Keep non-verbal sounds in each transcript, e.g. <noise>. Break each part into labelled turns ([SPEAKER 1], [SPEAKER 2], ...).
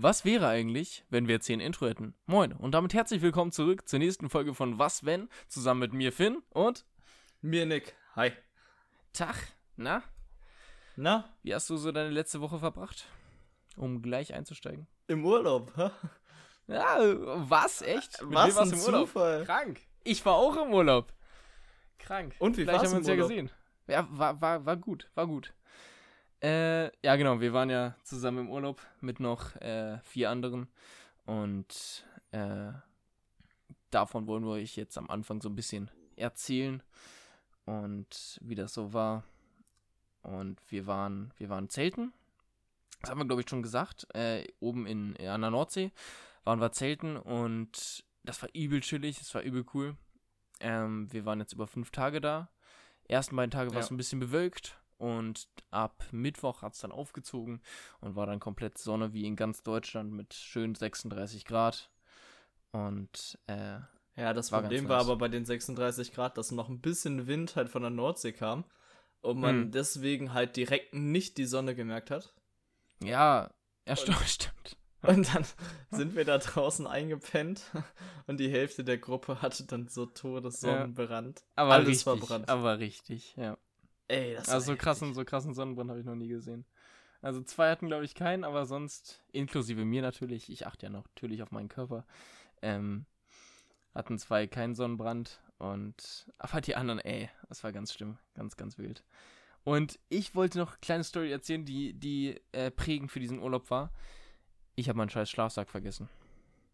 [SPEAKER 1] Was wäre eigentlich, wenn wir jetzt hier ein Intro hätten? Moin und damit herzlich willkommen zurück zur nächsten Folge von Was wenn? Zusammen mit mir Finn und
[SPEAKER 2] Mir Nick. Hi.
[SPEAKER 1] Tag. Na,
[SPEAKER 2] Na,
[SPEAKER 1] wie hast du so deine letzte Woche verbracht? Um gleich einzusteigen.
[SPEAKER 2] im Urlaub, hä?
[SPEAKER 1] Ja, was? Echt? Mit
[SPEAKER 2] Was ein
[SPEAKER 1] im Urlaub?
[SPEAKER 2] Zufall.
[SPEAKER 1] Krank. Ich war auch im Urlaub. Krank.
[SPEAKER 2] Und wie
[SPEAKER 1] Vielleicht haben wir uns
[SPEAKER 2] im
[SPEAKER 1] ja
[SPEAKER 2] Urlaub?
[SPEAKER 1] gesehen. Ja, war, war, war gut, war gut. Äh, ja, genau, wir waren ja zusammen im Urlaub mit noch äh, vier anderen. Und äh, davon wollen wir euch jetzt am Anfang so ein bisschen erzählen und wie das so war. Und wir waren, wir waren zelten. Das haben wir, glaube ich, schon gesagt. Äh, oben in, an der Nordsee waren wir zelten und das war übel chillig, das war übel cool. Ähm, wir waren jetzt über fünf Tage da. Ersten beiden Tage war es
[SPEAKER 2] Ja.
[SPEAKER 1] ein bisschen bewölkt und ab Mittwoch hat es dann aufgezogen und war dann komplett Sonne wie in ganz Deutschland mit schön 36 Grad. Und äh,
[SPEAKER 2] Ja, das
[SPEAKER 1] War
[SPEAKER 2] Problem war aber bei den 36 Grad, dass noch ein bisschen Wind halt von der Nordsee kam und man
[SPEAKER 1] Hm.
[SPEAKER 2] deswegen halt direkt nicht die Sonne gemerkt hat.
[SPEAKER 1] ja, ja, stimmt, <laughs> stimmt.
[SPEAKER 2] Und dann sind wir da draußen eingepennt und die Hälfte der Gruppe hatte dann so Todessonnenbrand.
[SPEAKER 1] Aber
[SPEAKER 2] Alles
[SPEAKER 1] richtig,
[SPEAKER 2] verbrannt.
[SPEAKER 1] aber richtig, ja.
[SPEAKER 2] Ey, das
[SPEAKER 1] Also so krassen, so krassen Sonnenbrand habe ich noch nie gesehen. Also zwei hatten, glaube ich, keinen, aber sonst, inklusive mir natürlich, ich achte ja noch natürlich auf meinen Körper, ähm, hatten zwei keinen Sonnenbrand und, aber die anderen, ey, das war ganz schlimm, ganz, ganz wild. Und ich wollte noch eine kleine Story erzählen, die, die äh, prägend für diesen Urlaub war. Ich habe meinen scheiß Schlafsack vergessen.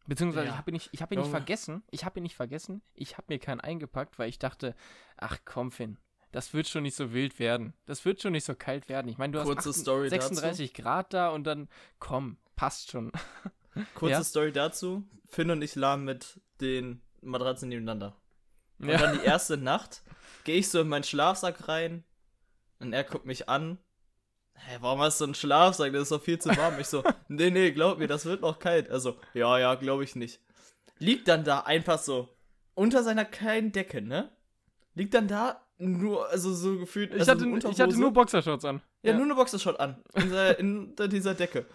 [SPEAKER 1] Beziehungsweise
[SPEAKER 2] Ja.
[SPEAKER 1] ich habe ihn nicht, ich habe ihn nicht vergessen. Ich habe ihn nicht vergessen. Ich habe mir keinen eingepackt, weil ich dachte, ach komm, Finn, das wird schon nicht so wild werden. Das wird schon nicht so kalt werden. Ich meine, du
[SPEAKER 2] Kurze
[SPEAKER 1] hast 8,
[SPEAKER 2] Story
[SPEAKER 1] 36 Grad da und dann, komm, passt schon. <laughs>
[SPEAKER 2] Kurze
[SPEAKER 1] Ja?
[SPEAKER 2] Story dazu. Finn und ich lagen mit den Matratzen nebeneinander. Und
[SPEAKER 1] Ja.
[SPEAKER 2] dann die erste Nacht gehe ich so in meinen Schlafsack rein und er guckt mich an. Hä, warum hast du einen Schlafsack? Das ist doch viel zu warm. Ich so, <laughs> nee, nee, glaub mir, das wird noch kalt. Also, ja, ja, glaube ich nicht. Liegt dann da einfach so unter seiner kleinen Decke, ne? Liegt dann da nur, also so gefühlt.
[SPEAKER 1] Ich,
[SPEAKER 2] also
[SPEAKER 1] hatte, ich hatte nur Boxershorts an.
[SPEAKER 2] Ja, nur eine Boxershot an. In der- dieser Decke.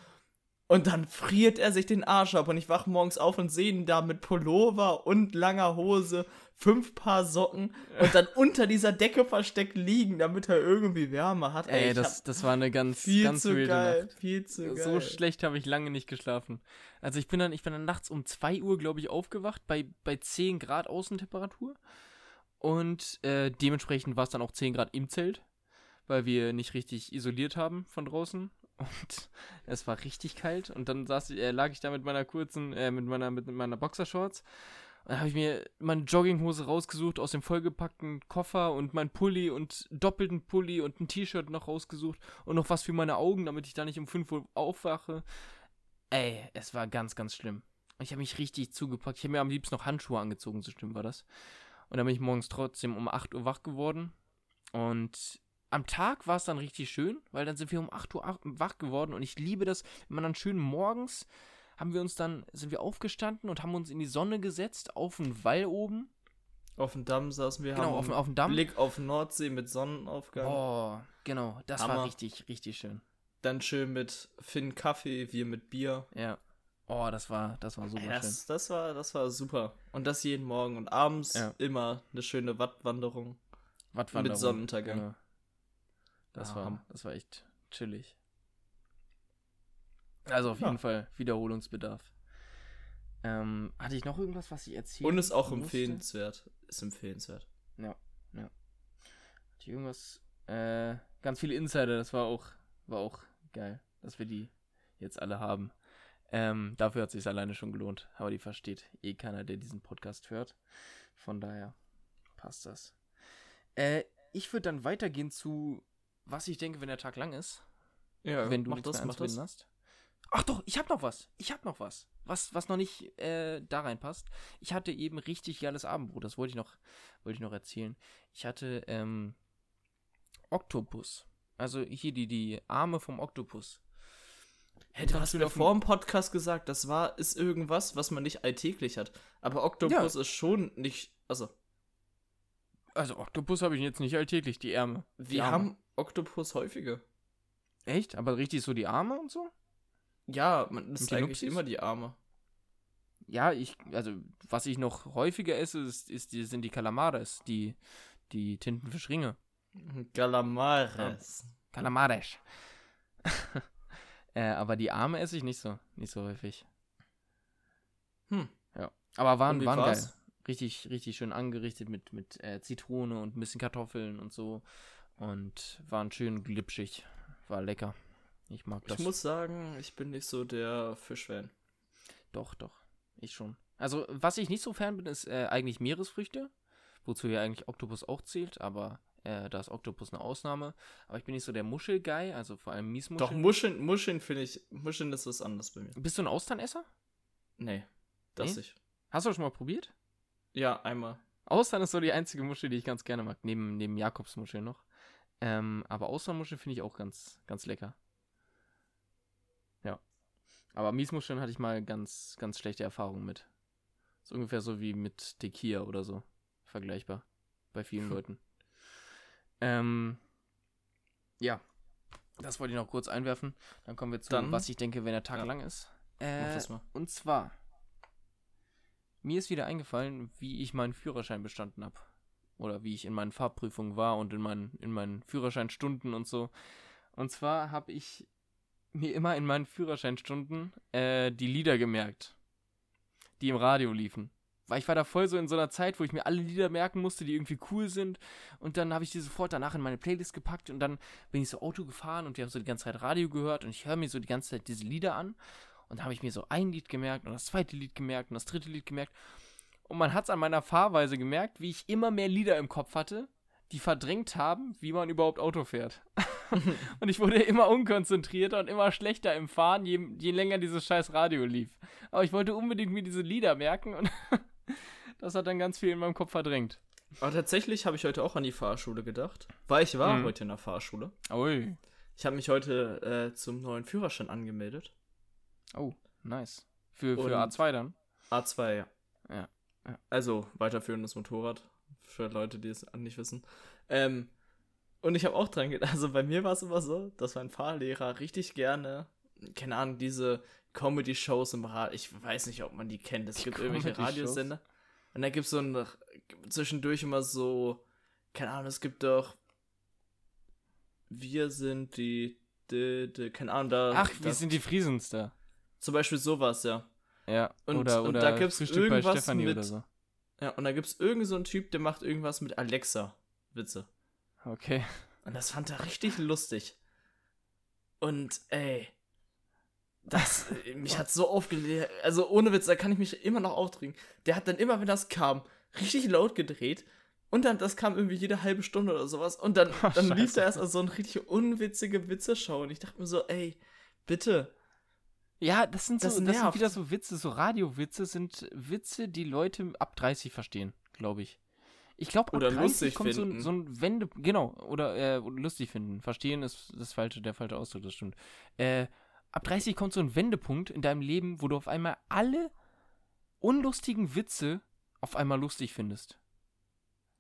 [SPEAKER 2] Und dann friert er sich den Arsch ab und ich wach morgens auf und sehe ihn da mit Pullover und langer Hose, fünf Paar Socken und dann unter dieser Decke versteckt liegen, damit er irgendwie Wärme hat.
[SPEAKER 1] Ey,
[SPEAKER 2] ich
[SPEAKER 1] das, das war eine ganz,
[SPEAKER 2] viel
[SPEAKER 1] ganz
[SPEAKER 2] zu
[SPEAKER 1] wilde
[SPEAKER 2] geil,
[SPEAKER 1] Nacht.
[SPEAKER 2] viel zu geil.
[SPEAKER 1] So schlecht habe ich lange nicht geschlafen. Also ich bin dann, ich bin dann nachts um 2 Uhr, glaube ich, aufgewacht bei, bei 10 Grad Außentemperatur. Und äh, dementsprechend war es dann auch 10 Grad im Zelt, weil wir nicht richtig isoliert haben von draußen. <laughs> Und es war richtig kalt. Und dann saß, äh, lag ich da mit meiner kurzen, äh, mit meiner, mit meiner Boxershorts. Und dann habe ich mir meine Jogginghose rausgesucht aus dem vollgepackten Koffer und mein Pulli und doppelten Pulli und ein T-Shirt noch rausgesucht und noch was für meine Augen, damit ich da nicht um 5 Uhr aufwache. Ey, es war ganz, ganz schlimm. Ich habe mich richtig zugepackt. Ich habe mir am liebsten noch Handschuhe angezogen, so schlimm war das. Und dann bin ich morgens trotzdem um 8 Uhr wach geworden. Und am Tag war es dann richtig schön, weil dann sind wir um 8 Uhr ach- wach geworden. Und ich liebe das, wenn man dann schön morgens haben wir uns dann, sind wir aufgestanden und haben uns in die Sonne gesetzt, auf den Wall oben.
[SPEAKER 2] auf dem Damm saßen wir,
[SPEAKER 1] Genau,
[SPEAKER 2] haben
[SPEAKER 1] auf, auf dem Damm.
[SPEAKER 2] Blick auf Nordsee mit Sonnenaufgang.
[SPEAKER 1] Oh, genau, das war
[SPEAKER 2] Hammer.
[SPEAKER 1] richtig, richtig schön.
[SPEAKER 2] Dann schön mit Finn Kaffee, wir mit Bier.
[SPEAKER 1] Ja. Oh, das war, das war super
[SPEAKER 2] Ey,
[SPEAKER 1] schön.
[SPEAKER 2] das, das, war, das war super. Und das jeden Morgen. Und abends
[SPEAKER 1] Ja.
[SPEAKER 2] immer eine schöne Wattwanderung.
[SPEAKER 1] Wattwanderung.
[SPEAKER 2] mit Sonnenuntergang.
[SPEAKER 1] Ja. Das,
[SPEAKER 2] Ah,
[SPEAKER 1] war, das war echt chillig. Also auf
[SPEAKER 2] Ja.
[SPEAKER 1] jeden Fall Wiederholungsbedarf. Ähm, hatte ich noch irgendwas, was ich erzählen
[SPEAKER 2] Und ist auch
[SPEAKER 1] musste?
[SPEAKER 2] empfehlenswert. Ist empfehlenswert.
[SPEAKER 1] Hatte ich irgendwas? Äh, ganz viele Insider, das war auch, war auch geil, dass wir die jetzt alle haben. Ähm, dafür hat es sich alleine schon gelohnt. Aber die versteht eh keiner, der diesen Podcast hört. Von daher passt das. Äh, ich würde dann weitergehen zu, was ich denke, wenn der Tag lang ist.
[SPEAKER 2] Ja,
[SPEAKER 1] wenn du
[SPEAKER 2] mach das, mach das.
[SPEAKER 1] hast. Ach doch, ich habe noch was. Ich habe noch was. Was, was noch nicht äh, da reinpasst. Ich hatte eben richtig geiles Abendbrot. Das wollte ich noch, wollte ich noch erzählen. Ich hatte ähm, Oktopus. Also hier die, die Arme vom Oktopus.
[SPEAKER 2] Hey, du hast mir vor dem Podcast gesagt, das war, ist irgendwas, was man nicht alltäglich hat. Aber Oktopus ist schon nicht, also,
[SPEAKER 1] Also Oktopus habe ich jetzt nicht alltäglich, die Ärmel.
[SPEAKER 2] Wir
[SPEAKER 1] Arme.
[SPEAKER 2] haben Oktopus häufiger.
[SPEAKER 1] Echt? Aber richtig so die Arme und so?
[SPEAKER 2] Ja, man
[SPEAKER 1] die
[SPEAKER 2] eigentlich immer die Arme.
[SPEAKER 1] Ja, ich, also, was ich noch häufiger esse, ist, ist die, sind die Calamares, die, die Tintenfischringe.
[SPEAKER 2] Calamares.
[SPEAKER 1] Calamares. <laughs> äh, aber die Arme esse ich nicht so, nicht so häufig.
[SPEAKER 2] Hm.
[SPEAKER 1] Ja. Aber waren, waren geil. Richtig, richtig schön angerichtet mit, mit äh, Zitrone und ein bisschen Kartoffeln und so. Und waren schön glitschig. War lecker. Ich mag das.
[SPEAKER 2] Ich muss sagen, ich bin nicht so der Fischfan.
[SPEAKER 1] Doch, doch. Ich schon. Also, was ich nicht so fern bin, ist äh, eigentlich Meeresfrüchte. Wozu ja eigentlich Oktopus auch zählt, aber äh, da ist Oktopus eine Ausnahme. Aber ich bin nicht so der Muschel-Guy, also vor allem Miesmuscheln.
[SPEAKER 2] Doch, Muscheln, Muscheln finde ich, Muscheln ist was anderes bei mir.
[SPEAKER 1] Bist du ein Austernesser?
[SPEAKER 2] Nee, das
[SPEAKER 1] Nee?
[SPEAKER 2] nicht.
[SPEAKER 1] Hast du das schon mal probiert?
[SPEAKER 2] Ja, einmal.
[SPEAKER 1] Austern ist so die einzige Muschel, die ich ganz gerne mag, neben, neben Jakobsmuschel noch. Ähm, aber Austernmuschel finde ich auch ganz, ganz lecker. Ja. Aber Miesmuscheln hatte ich mal ganz, ganz schlechte Erfahrungen mit. Ist ungefähr so wie mit Tequila oder so. Vergleichbar. Bei vielen <laughs> Leuten. Ähm, ja. Das wollte ich noch kurz einwerfen. Dann kommen wir zu,
[SPEAKER 2] Dann-
[SPEAKER 1] was ich denke, wenn der Tag
[SPEAKER 2] Ja.
[SPEAKER 1] lang ist. Äh, und zwar, mir ist wieder eingefallen, wie ich meinen Führerschein bestanden habe. Oder wie ich in meinen Fahrprüfungen war und in meinen, in meinen Führerscheinstunden und so. Und zwar habe ich mir immer in meinen Führerscheinstunden äh, die Lieder gemerkt, die im Radio liefen. Weil ich war da voll so in so einer Zeit, wo ich mir alle Lieder merken musste, die irgendwie cool sind. Und dann habe ich die sofort danach in meine Playlist gepackt und dann bin ich so Auto gefahren und wir haben so die ganze Zeit Radio gehört und ich höre mir so die ganze Zeit diese Lieder an. Und da habe ich mir so ein Lied gemerkt und das zweite Lied gemerkt und das dritte Lied gemerkt. Und man hat es an meiner Fahrweise gemerkt, wie ich immer mehr Lieder im Kopf hatte, die verdrängt haben, wie man überhaupt Auto fährt. <laughs> und ich wurde immer unkonzentrierter und immer schlechter im Fahren, je, je länger dieses scheiß Radio lief. Aber ich wollte unbedingt mir diese Lieder merken und <laughs> das hat dann ganz viel in meinem Kopf verdrängt.
[SPEAKER 2] Aber tatsächlich habe ich heute auch an die Fahrschule gedacht. Weil ich war
[SPEAKER 1] Mhm.
[SPEAKER 2] heute in der Fahrschule.
[SPEAKER 1] Ui.
[SPEAKER 2] Ich habe mich heute äh, zum neuen Führerschein angemeldet.
[SPEAKER 1] Oh, nice. Für, für
[SPEAKER 2] Und-
[SPEAKER 1] A2 dann?
[SPEAKER 2] A2, ja.
[SPEAKER 1] Ja, ja.
[SPEAKER 2] Also weiterführendes Motorrad. Für Leute, die es nicht wissen. Ähm, und ich habe auch dran gedacht, <laughs> also bei mir war es immer so, dass mein Fahrlehrer richtig gerne, keine Ahnung, diese Comedy-Shows im Radio, ich weiß nicht, ob man die kennt, es
[SPEAKER 1] Die
[SPEAKER 2] gibt irgendwelche? Radiosender. Und da gibt es so ein, zwischendurch immer so, keine Ahnung, es gibt doch, wir sind die, die, die keine Ahnung, da.
[SPEAKER 1] Ach,
[SPEAKER 2] da,
[SPEAKER 1] wir sind die Friesens da.
[SPEAKER 2] Zum Beispiel sowas, ja.
[SPEAKER 1] Ja,
[SPEAKER 2] Und-
[SPEAKER 1] oder,
[SPEAKER 2] und
[SPEAKER 1] oder
[SPEAKER 2] da gibt's
[SPEAKER 1] Frühstück bei
[SPEAKER 2] irgendwas
[SPEAKER 1] Stefanie
[SPEAKER 2] mit-
[SPEAKER 1] oder so.
[SPEAKER 2] Ja, und da gibt es irgend so einen Typ, der macht irgendwas mit Alexa-Witze.
[SPEAKER 1] Okay.
[SPEAKER 2] Und das fand er richtig lustig. Und ey, das, mich hat so aufgelegt. Also ohne Witz, da kann ich mich immer noch aufdrängen. Der hat dann immer, wenn das kam, richtig laut gedreht. Und dann, das kam irgendwie jede halbe Stunde oder sowas. Und dann,
[SPEAKER 1] Ach, <laughs>
[SPEAKER 2] dann lief da erst so eine richtig unwitzige Witzeschau. Und ich dachte mir so, ey, bitte.
[SPEAKER 1] Ja, das sind so,
[SPEAKER 2] Das
[SPEAKER 1] das, sind wieder so Witze, so Radiowitze sind Witze, die Leute ab 30 verstehen, glaube ich. Ich glaube, ab
[SPEAKER 2] Oder
[SPEAKER 1] 30
[SPEAKER 2] lustig
[SPEAKER 1] kommt so ein, so ein Wende, genau, oder äh, lustig finden. Verstehen ist das falsche, der falsche Ausdruck, das stimmt. Äh, ab 30 kommt so ein Wendepunkt in deinem Leben, wo du auf einmal alle unlustigen Witze auf einmal lustig findest.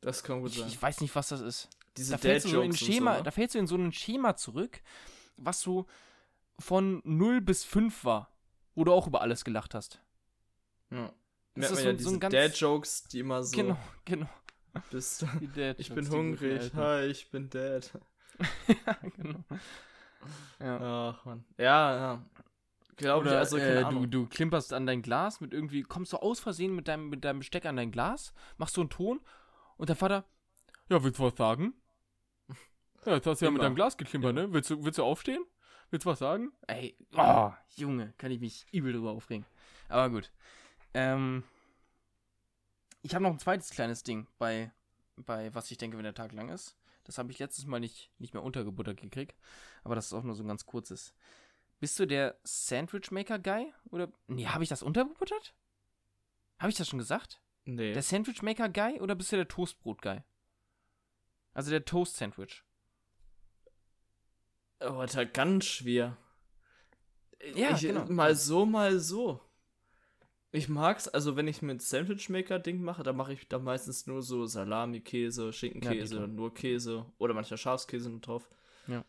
[SPEAKER 2] Das kann gut
[SPEAKER 1] Ich,
[SPEAKER 2] sein.
[SPEAKER 1] ich weiß nicht, was das ist.
[SPEAKER 2] Diese
[SPEAKER 1] da fällst du so in Schema,
[SPEAKER 2] so, ne?
[SPEAKER 1] da fällst du in so ein Schema zurück, was so von 0 bis 5 war, wo du auch über alles gelacht hast.
[SPEAKER 2] Ja.
[SPEAKER 1] Das
[SPEAKER 2] Merkt
[SPEAKER 1] ist
[SPEAKER 2] man
[SPEAKER 1] so-
[SPEAKER 2] ja
[SPEAKER 1] so ein
[SPEAKER 2] diese
[SPEAKER 1] ganz-
[SPEAKER 2] Dad-Jokes, die immer so
[SPEAKER 1] Genau, genau.
[SPEAKER 2] bist. Ich bin hungrig. Hi, ich bin Dad. <laughs>
[SPEAKER 1] ja, genau. Ja.
[SPEAKER 2] Ach, Mann. Ja, ja. Glaube ich,
[SPEAKER 1] Oder
[SPEAKER 2] also keine
[SPEAKER 1] äh, du, du klimperst an dein Glas mit irgendwie, kommst du aus Versehen mit deinem, mit deinem Besteck an dein Glas, machst so einen Ton und der Vater, ja, willst du was sagen? Ja, jetzt hast du ja mit deinem Glas geklimpert, ne? Willst du, willst du aufstehen? Willst du was sagen? Ey, oh, Junge, kann ich mich übel drüber aufregen. Aber gut. Ähm, ich habe noch ein zweites kleines Ding bei, bei was ich denke, wenn der Tag lang ist. Das habe ich letztes Mal nicht, nicht mehr untergebuttert gekriegt. Aber das ist auch nur so ein ganz kurzes. Bist du der Sandwich Maker Guy? Oder. Nee, habe ich das untergebuttert? Habe ich das schon gesagt?
[SPEAKER 2] Nee.
[SPEAKER 1] Der Sandwich Maker Guy oder bist du der Toastbrot Guy? Also der Toast Sandwich.
[SPEAKER 2] Oh, Alter, ganz schwer.
[SPEAKER 1] Ja,
[SPEAKER 2] ich,
[SPEAKER 1] genau.
[SPEAKER 2] Mal so, mal so. Ich mag's, also wenn ich mit Sandwich-Maker-Ding mache, dann mache ich da meistens nur so Salami-Käse, Schinkenkäse,
[SPEAKER 1] Ja,
[SPEAKER 2] nur Käse oder manchmal Schafskäse noch drauf.
[SPEAKER 1] Ja.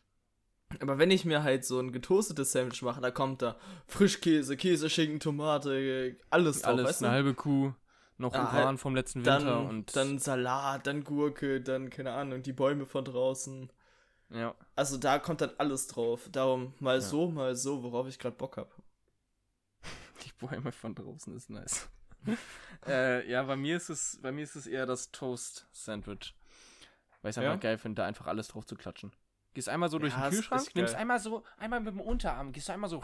[SPEAKER 2] Aber wenn ich mir halt so ein getoastetes Sandwich mache, da kommt da Frischkäse, Käse, Schinken, Tomate, alles drauf,
[SPEAKER 1] Alles,
[SPEAKER 2] weißt du?
[SPEAKER 1] eine halbe Kuh, noch
[SPEAKER 2] Ja,
[SPEAKER 1] Uran
[SPEAKER 2] halt
[SPEAKER 1] vom letzten Winter
[SPEAKER 2] Dann,
[SPEAKER 1] und
[SPEAKER 2] dann Salat, dann Gurke, dann, keine Ahnung, die Bäume von draußen.
[SPEAKER 1] ja.
[SPEAKER 2] Also da kommt dann alles drauf. Darum mal
[SPEAKER 1] Ja.
[SPEAKER 2] so, mal so, worauf ich gerade Bock habe. <laughs>
[SPEAKER 1] Die Bäume von draußen ist nice. <laughs> äh, ja, bei mir ist es, bei mir ist es eher das Toast-Sandwich. Weil ich es einfach
[SPEAKER 2] Ja?
[SPEAKER 1] geil finde, da einfach alles drauf zu klatschen. Gehst einmal so durch
[SPEAKER 2] Ja,
[SPEAKER 1] den
[SPEAKER 2] ist
[SPEAKER 1] Kühlschrank, nimmst einmal so, einmal mit dem Unterarm, gehst du einmal so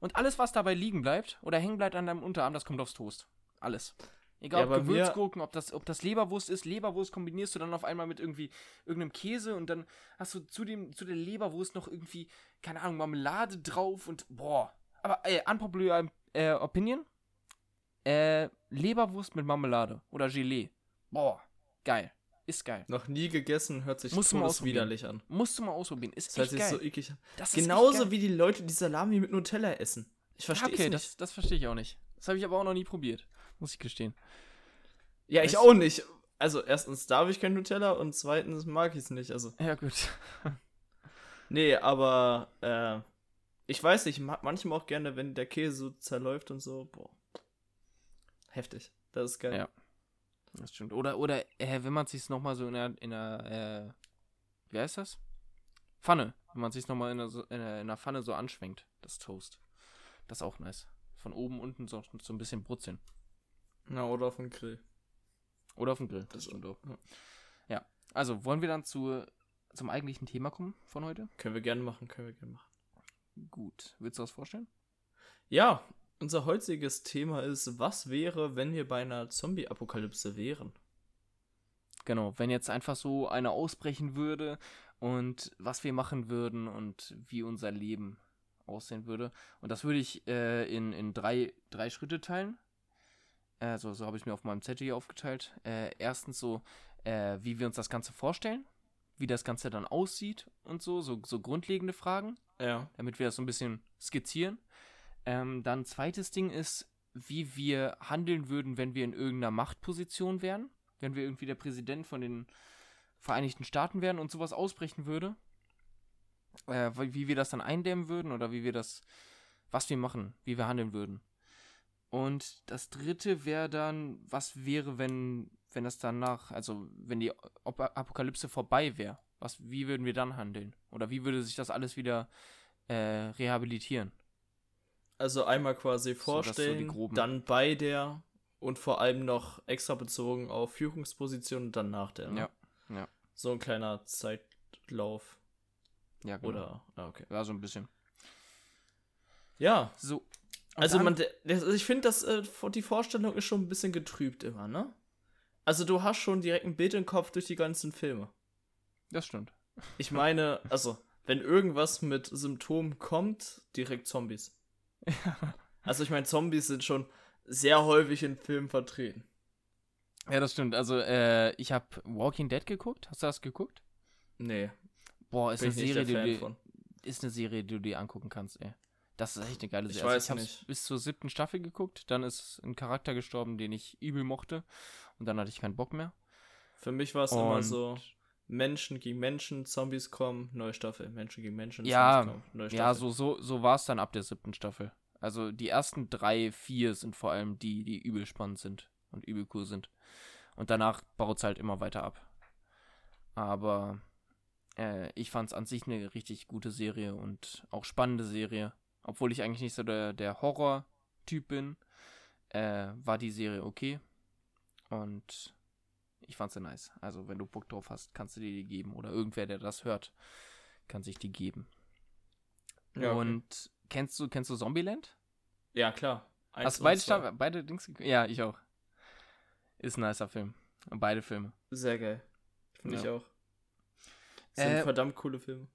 [SPEAKER 1] und alles, was dabei liegen bleibt oder hängen bleibt an deinem Unterarm, das kommt aufs Toast. Alles. Egal
[SPEAKER 2] Ja,
[SPEAKER 1] ob Gewürzgurken, ob das, ob das Leberwurst ist, Leberwurst kombinierst du dann auf einmal mit irgendwie irgendeinem Käse und dann hast du zu, dem, zu der Leberwurst noch irgendwie, keine Ahnung, Marmelade drauf und boah. Aber äh, unpopular äh, Opinion, äh, Leberwurst mit Marmelade oder Gelee. Boah, geil. Ist geil.
[SPEAKER 2] Noch nie gegessen, hört sich
[SPEAKER 1] Musst
[SPEAKER 2] widerlich an.
[SPEAKER 1] Musst du mal ausprobieren. Ist
[SPEAKER 2] Das hört
[SPEAKER 1] echt geil.
[SPEAKER 2] so eklig
[SPEAKER 1] das
[SPEAKER 2] Genauso
[SPEAKER 1] geil.
[SPEAKER 2] wie die Leute, die Salami mit Nutella essen. Ich
[SPEAKER 1] Ja,
[SPEAKER 2] verstehe
[SPEAKER 1] okay,
[SPEAKER 2] es nicht.
[SPEAKER 1] das, das verstehe ich auch nicht. Das habe ich aber auch noch nie probiert. Muss ich gestehen.
[SPEAKER 2] ja, ich
[SPEAKER 1] Weißt-
[SPEAKER 2] auch nicht. Also erstens darf ich kein Nutella und zweitens mag ich es nicht. Also
[SPEAKER 1] Ja, gut. <laughs>
[SPEAKER 2] nee, aber äh, ich weiß nicht, ich mag manchmal auch gerne, wenn der Käse so zerläuft und so. Boah, heftig. Das ist geil.
[SPEAKER 1] Ja. Das stimmt. Oder, oder äh, wenn man es sich nochmal so in der, in der, äh, wie heißt das? Pfanne. Wenn man es sich nochmal in der, so- in, der, in der Pfanne so anschwenkt, das Toast. Das ist auch nice. Von oben, unten so, so ein bisschen brutzeln.
[SPEAKER 2] Na, oder auf dem Grill.
[SPEAKER 1] Oder auf dem Grill. Das stimmt auch. Ja. Also, wollen wir dann zu, zum eigentlichen Thema kommen von heute?
[SPEAKER 2] Können wir gerne machen, können wir gerne machen.
[SPEAKER 1] Gut. Willst du das vorstellen?
[SPEAKER 2] Ja, unser heutiges Thema ist, was wäre, wenn wir bei einer Zombie-Apokalypse wären?
[SPEAKER 1] Genau, wenn jetzt einfach so eine ausbrechen würde und was wir machen würden und wie unser Leben aussehen würde. Und das würde ich äh, in, in drei, drei Schritte teilen. Also so habe ich mir auf meinem Zettel hier aufgeteilt. Äh, erstens so, äh, wie wir uns das Ganze vorstellen, wie das Ganze dann aussieht und so, so, so grundlegende Fragen
[SPEAKER 2] Ja.
[SPEAKER 1] damit wir das so ein bisschen skizzieren. Ähm, dann zweites Ding ist, wie wir handeln würden, wenn wir in irgendeiner Machtposition wären, wenn wir irgendwie der Präsident von den Vereinigten Staaten wären und sowas ausbrechen würde. Äh, wie wir das dann eindämmen würden oder wie wir das, was wir machen, wie wir handeln würden. Und das dritte wäre dann, was wäre, wenn, wenn das danach, also wenn die Apokalypse vorbei wäre, was, wie würden wir dann handeln? Oder wie würde sich das alles wieder äh, rehabilitieren?
[SPEAKER 2] Also einmal quasi
[SPEAKER 1] So, so
[SPEAKER 2] vorstellen,
[SPEAKER 1] groben.
[SPEAKER 2] dann bei der und vor allem noch extra bezogen auf Führungsposition und dann nach der. Ne?
[SPEAKER 1] Ja, ja.
[SPEAKER 2] So ein kleiner Zeitlauf.
[SPEAKER 1] Ja, genau.
[SPEAKER 2] Oder, ah, okay.
[SPEAKER 1] Ja, so ein bisschen.
[SPEAKER 2] Ja,
[SPEAKER 1] So.
[SPEAKER 2] also man, das, ich finde, dass äh, die Vorstellung ist schon ein bisschen getrübt immer, ne? Also du hast schon direkt ein Bild im Kopf durch die ganzen Filme.
[SPEAKER 1] Das stimmt.
[SPEAKER 2] Ich meine, also, wenn irgendwas mit Symptomen kommt, direkt Zombies. <laughs> Also ich meine, Zombies sind schon sehr häufig in Filmen vertreten.
[SPEAKER 1] Ja, das stimmt. Also, äh, ich habe Walking Dead geguckt. Hast du das geguckt?
[SPEAKER 2] Nee,
[SPEAKER 1] Boah, ist
[SPEAKER 2] bin
[SPEAKER 1] eine
[SPEAKER 2] ich
[SPEAKER 1] Serie, die du, ist eine Serie, die du dir angucken kannst, ey. Das ist echt eine geile
[SPEAKER 2] Ich
[SPEAKER 1] Serie. Also
[SPEAKER 2] weiß
[SPEAKER 1] ich habe bis zur siebten Staffel geguckt, dann ist ein Charakter gestorben, den ich übel mochte. Und dann hatte ich keinen Bock mehr.
[SPEAKER 2] Für mich war es immer so, Menschen gegen Menschen, Zombies kommen, neue Staffel. Menschen gegen Menschen,
[SPEAKER 1] Ja,
[SPEAKER 2] Zombies kommen, neue Staffel.
[SPEAKER 1] Ja, so, so, so war es dann ab der siebten Staffel. Also die ersten drei, vier sind vor allem die, die übel spannend sind und übel cool sind. Und danach baut es halt immer weiter ab. Aber äh, ich fand es an sich eine richtig gute Serie und auch spannende Serie. Obwohl ich eigentlich nicht so der, der Horror-Typ bin, äh, war die Serie okay. Und ich fand sie nice. Also wenn du Bock drauf hast, kannst du dir die geben. Oder irgendwer, der das hört, kann sich die geben.
[SPEAKER 2] Ja, okay.
[SPEAKER 1] Und kennst du, kennst du Zombieland?
[SPEAKER 2] ja klar. Eins
[SPEAKER 1] Hast beide. Stamm, beide Dings? Ja, ich auch. Ist ein nicer Film. Beide Filme.
[SPEAKER 2] Sehr geil. Finde
[SPEAKER 1] Ja.
[SPEAKER 2] ich auch. Das sind
[SPEAKER 1] Äh,
[SPEAKER 2] verdammt coole Filme.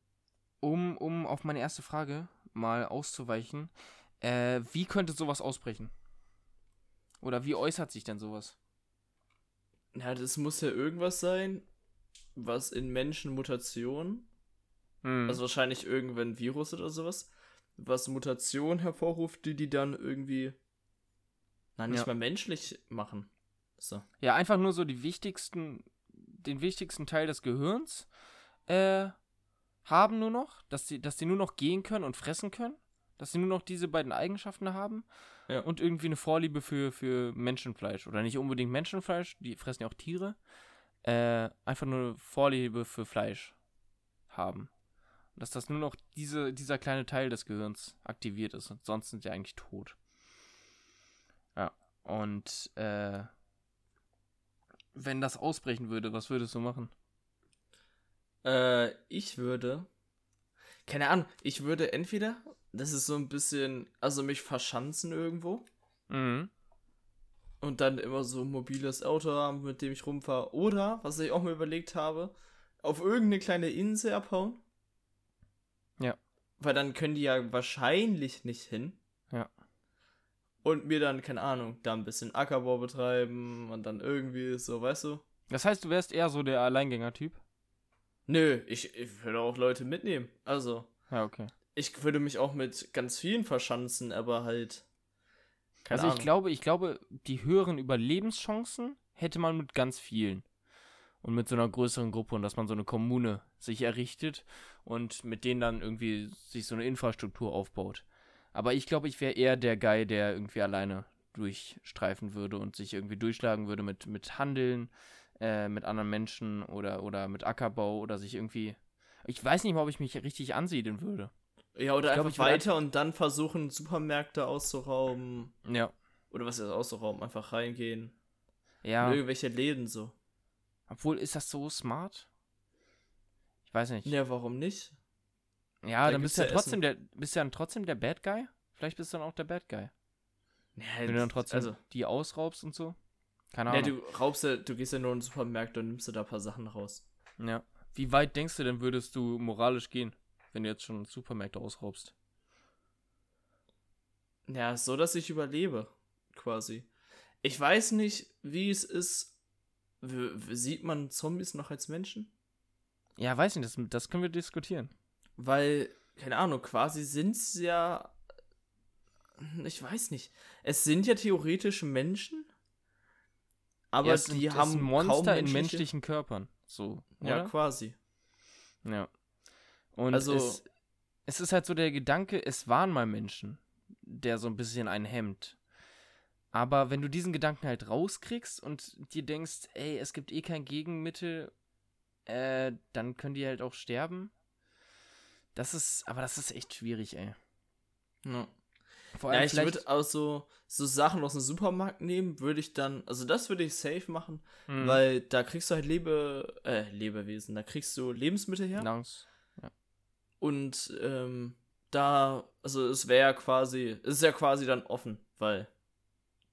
[SPEAKER 1] Um, um auf meine erste Frage mal auszuweichen, äh, wie könnte sowas ausbrechen? Oder wie äußert sich denn sowas?
[SPEAKER 2] Ja, das muss ja irgendwas sein, was in Menschen Mutationen,
[SPEAKER 1] Hm.
[SPEAKER 2] also wahrscheinlich irgendwann Virus oder sowas, was Mutationen hervorruft, die die dann irgendwie, na, nicht
[SPEAKER 1] Ja.
[SPEAKER 2] mal menschlich machen. So.
[SPEAKER 1] ja, einfach nur so die wichtigsten, den wichtigsten Teil des Gehirns äh, haben nur noch, dass die, dass die nur noch gehen können und fressen können, dass sie nur noch diese beiden Eigenschaften haben
[SPEAKER 2] Ja.
[SPEAKER 1] und irgendwie eine Vorliebe für, für Menschenfleisch oder nicht unbedingt Menschenfleisch, die fressen ja auch Tiere, äh, einfach nur eine Vorliebe für Fleisch haben. Und dass das nur noch diese, dieser kleine Teil des Gehirns aktiviert ist und sonst sind sie eigentlich tot. Ja, und äh, wenn das ausbrechen würde, was würdest du machen?
[SPEAKER 2] Äh, ich würde. Keine Ahnung, ich würde entweder, das ist so ein bisschen, also mich verschanzen irgendwo
[SPEAKER 1] Mhm.
[SPEAKER 2] und dann immer so ein mobiles Auto haben, mit dem ich rumfahre. Oder, was ich auch mal überlegt habe, auf irgendeine kleine Insel abhauen.
[SPEAKER 1] Ja.
[SPEAKER 2] Weil dann können die ja wahrscheinlich nicht hin.
[SPEAKER 1] Ja.
[SPEAKER 2] Und mir dann, keine Ahnung, da ein bisschen Ackerbau betreiben und dann irgendwie so, weißt du?
[SPEAKER 1] Das heißt, du wärst eher so der Alleingänger-Typ?
[SPEAKER 2] Nö, ich, ich würde auch Leute mitnehmen. Also,
[SPEAKER 1] Ja, okay.
[SPEAKER 2] Ich würde mich auch mit ganz vielen verschanzen, aber halt.
[SPEAKER 1] Also ich
[SPEAKER 2] Ahnung.
[SPEAKER 1] glaube, ich glaube, die höheren Überlebenschancen hätte man mit ganz vielen. Und mit so einer größeren Gruppe und dass man so eine Kommune sich errichtet und mit denen dann irgendwie sich so eine Infrastruktur aufbaut. Aber ich glaube, ich wäre eher der Guy, der irgendwie alleine durchstreifen würde und sich irgendwie durchschlagen würde mit, mit Handeln, äh, mit anderen Menschen oder, oder mit Ackerbau oder sich irgendwie. Ich weiß nicht mal, ob ich mich richtig ansiedeln würde.
[SPEAKER 2] Ja, oder
[SPEAKER 1] ich glaub,
[SPEAKER 2] einfach
[SPEAKER 1] würde
[SPEAKER 2] weiter und dann versuchen, Supermärkte auszurauben.
[SPEAKER 1] Ja.
[SPEAKER 2] Oder was ist auszurauben? Einfach reingehen.
[SPEAKER 1] Ja.
[SPEAKER 2] In irgendwelche Läden so.
[SPEAKER 1] Obwohl, ist das so smart? Ich weiß nicht.
[SPEAKER 2] Ja, warum nicht?
[SPEAKER 1] Ja,
[SPEAKER 2] Da
[SPEAKER 1] dann bist du ja
[SPEAKER 2] ja
[SPEAKER 1] trotzdem der, bist du dann trotzdem der Bad Guy? Vielleicht bist du dann auch der Bad Guy.
[SPEAKER 2] Ja,
[SPEAKER 1] Wenn du dann trotzdem
[SPEAKER 2] Also,
[SPEAKER 1] die ausraubst und so. Keine
[SPEAKER 2] ja,
[SPEAKER 1] Ahnung.
[SPEAKER 2] du raubst ja, du gehst ja nur in den Supermarkt und nimmst dir da ein paar Sachen raus.
[SPEAKER 1] ja. Wie weit denkst du denn, würdest du moralisch gehen, wenn du jetzt schon Supermärkte ausraubst?
[SPEAKER 2] Ja, so, dass ich überlebe, quasi. Ich weiß nicht, wie es ist. Sieht man Zombies noch als Menschen?
[SPEAKER 1] Ja, weiß nicht, das, das können wir diskutieren.
[SPEAKER 2] Weil, keine Ahnung, quasi sind es ja. Ich weiß nicht. Es sind ja theoretisch Menschen. Aber
[SPEAKER 1] ja, es
[SPEAKER 2] die
[SPEAKER 1] sind, es
[SPEAKER 2] haben
[SPEAKER 1] Monster in
[SPEAKER 2] menschliche-
[SPEAKER 1] menschlichen Körpern. So,
[SPEAKER 2] Ja,
[SPEAKER 1] oder?
[SPEAKER 2] quasi.
[SPEAKER 1] Ja. Und
[SPEAKER 2] Also-
[SPEAKER 1] es, es ist halt so der Gedanke, es waren mal Menschen, der so ein bisschen einen hemmt. Aber wenn du diesen Gedanken halt rauskriegst und dir denkst, ey, es gibt eh kein Gegenmittel, äh, dann können die halt auch sterben. Das ist, aber das ist echt schwierig, ey.
[SPEAKER 2] Ja.
[SPEAKER 1] Vor
[SPEAKER 2] Ja,
[SPEAKER 1] allem
[SPEAKER 2] ich
[SPEAKER 1] vielleicht,
[SPEAKER 2] würde auch so, so Sachen aus dem Supermarkt nehmen, würde ich dann, also das würde ich safe machen,
[SPEAKER 1] Mhm.
[SPEAKER 2] weil da kriegst du halt Lebe, äh, Lebewesen, da kriegst du Lebensmittel her
[SPEAKER 1] Nahrungs-
[SPEAKER 2] und ähm, da, also es wäre ja quasi, es ist ja quasi dann offen, weil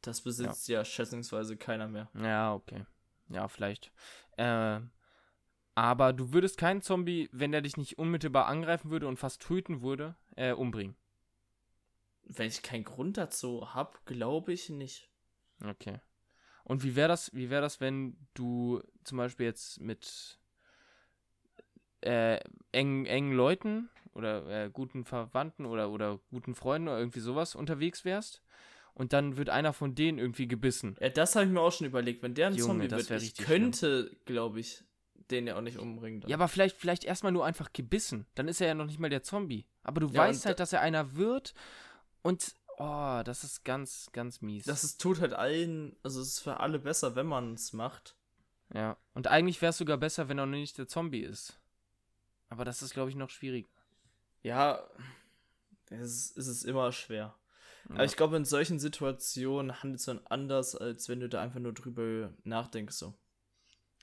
[SPEAKER 2] das besitzt ja, schätzungsweise keiner mehr.
[SPEAKER 1] Ja, okay. Ja, vielleicht. Äh, aber du würdest keinen Zombie, wenn er dich nicht unmittelbar angreifen würde und fast töten würde, äh, umbringen.
[SPEAKER 2] Wenn ich keinen Grund dazu habe, glaube ich nicht.
[SPEAKER 1] Okay. Und wie wäre das, wie wäre das, wenn du zum Beispiel jetzt mit äh, engen, engen Leuten oder äh, guten Verwandten oder, oder guten Freunden oder irgendwie sowas unterwegs wärst und dann wird einer von denen irgendwie gebissen.
[SPEAKER 2] Ja, das habe ich mir auch schon überlegt, wenn der ein
[SPEAKER 1] Junge,
[SPEAKER 2] Zombie wird, ich könnte, glaube ich, den ja auch nicht umbringen. dann.
[SPEAKER 1] Ja, aber vielleicht, vielleicht erstmal nur einfach gebissen. Dann ist er ja noch nicht mal der Zombie. Aber du
[SPEAKER 2] Ja,
[SPEAKER 1] weißt halt, dass er einer wird und oh, das ist ganz, ganz mies.
[SPEAKER 2] Das ist, tut halt allen, also es ist für alle besser, wenn man es macht.
[SPEAKER 1] ja. Und eigentlich wäre es sogar besser, wenn er noch nicht der Zombie ist. Aber das ist, glaube ich, noch schwierig.
[SPEAKER 2] Ja, es ist, es ist immer schwer.
[SPEAKER 1] Ja.
[SPEAKER 2] Aber ich glaube, in solchen Situationen handelt es dann anders, als wenn du da einfach nur drüber nachdenkst. So.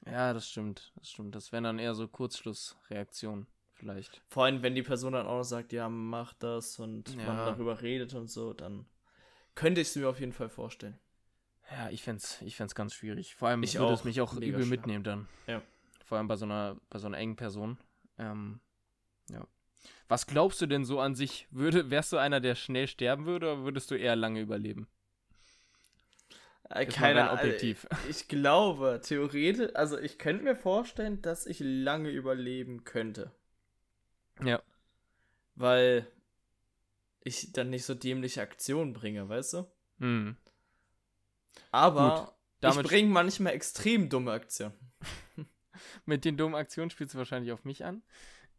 [SPEAKER 1] Ja, das stimmt. Das stimmt. Das wären dann eher so Kurzschlussreaktionen, vielleicht.
[SPEAKER 2] Vor allem, wenn die Person dann auch noch sagt, ja, mach das und
[SPEAKER 1] Ja.
[SPEAKER 2] man darüber redet und so, dann könnte ich es mir auf jeden Fall vorstellen.
[SPEAKER 1] Ja, ich fänd's, ich fänd's ganz schwierig. Vor allem
[SPEAKER 2] Ich
[SPEAKER 1] würde es mich auch übel
[SPEAKER 2] schwer.
[SPEAKER 1] mitnehmen dann.
[SPEAKER 2] Ja.
[SPEAKER 1] Vor allem bei so einer, bei so einer engen Person. Ähm, ja. Was glaubst du denn so an sich? Würde, wärst du einer, der schnell sterben würde, oder würdest du eher lange überleben?
[SPEAKER 2] Äh, keine Ahnung.
[SPEAKER 1] objektiv.
[SPEAKER 2] Ich glaube, theoretisch, also ich könnte mir vorstellen, dass ich lange überleben könnte.
[SPEAKER 1] Ja.
[SPEAKER 2] Weil ich dann nicht so dämliche Aktionen bringe, weißt du?
[SPEAKER 1] Hm.
[SPEAKER 2] Aber
[SPEAKER 1] damit-
[SPEAKER 2] ich bringe manchmal extrem dumme Aktionen.
[SPEAKER 1] Mit den dummen Aktionen spielst du wahrscheinlich auf mich an.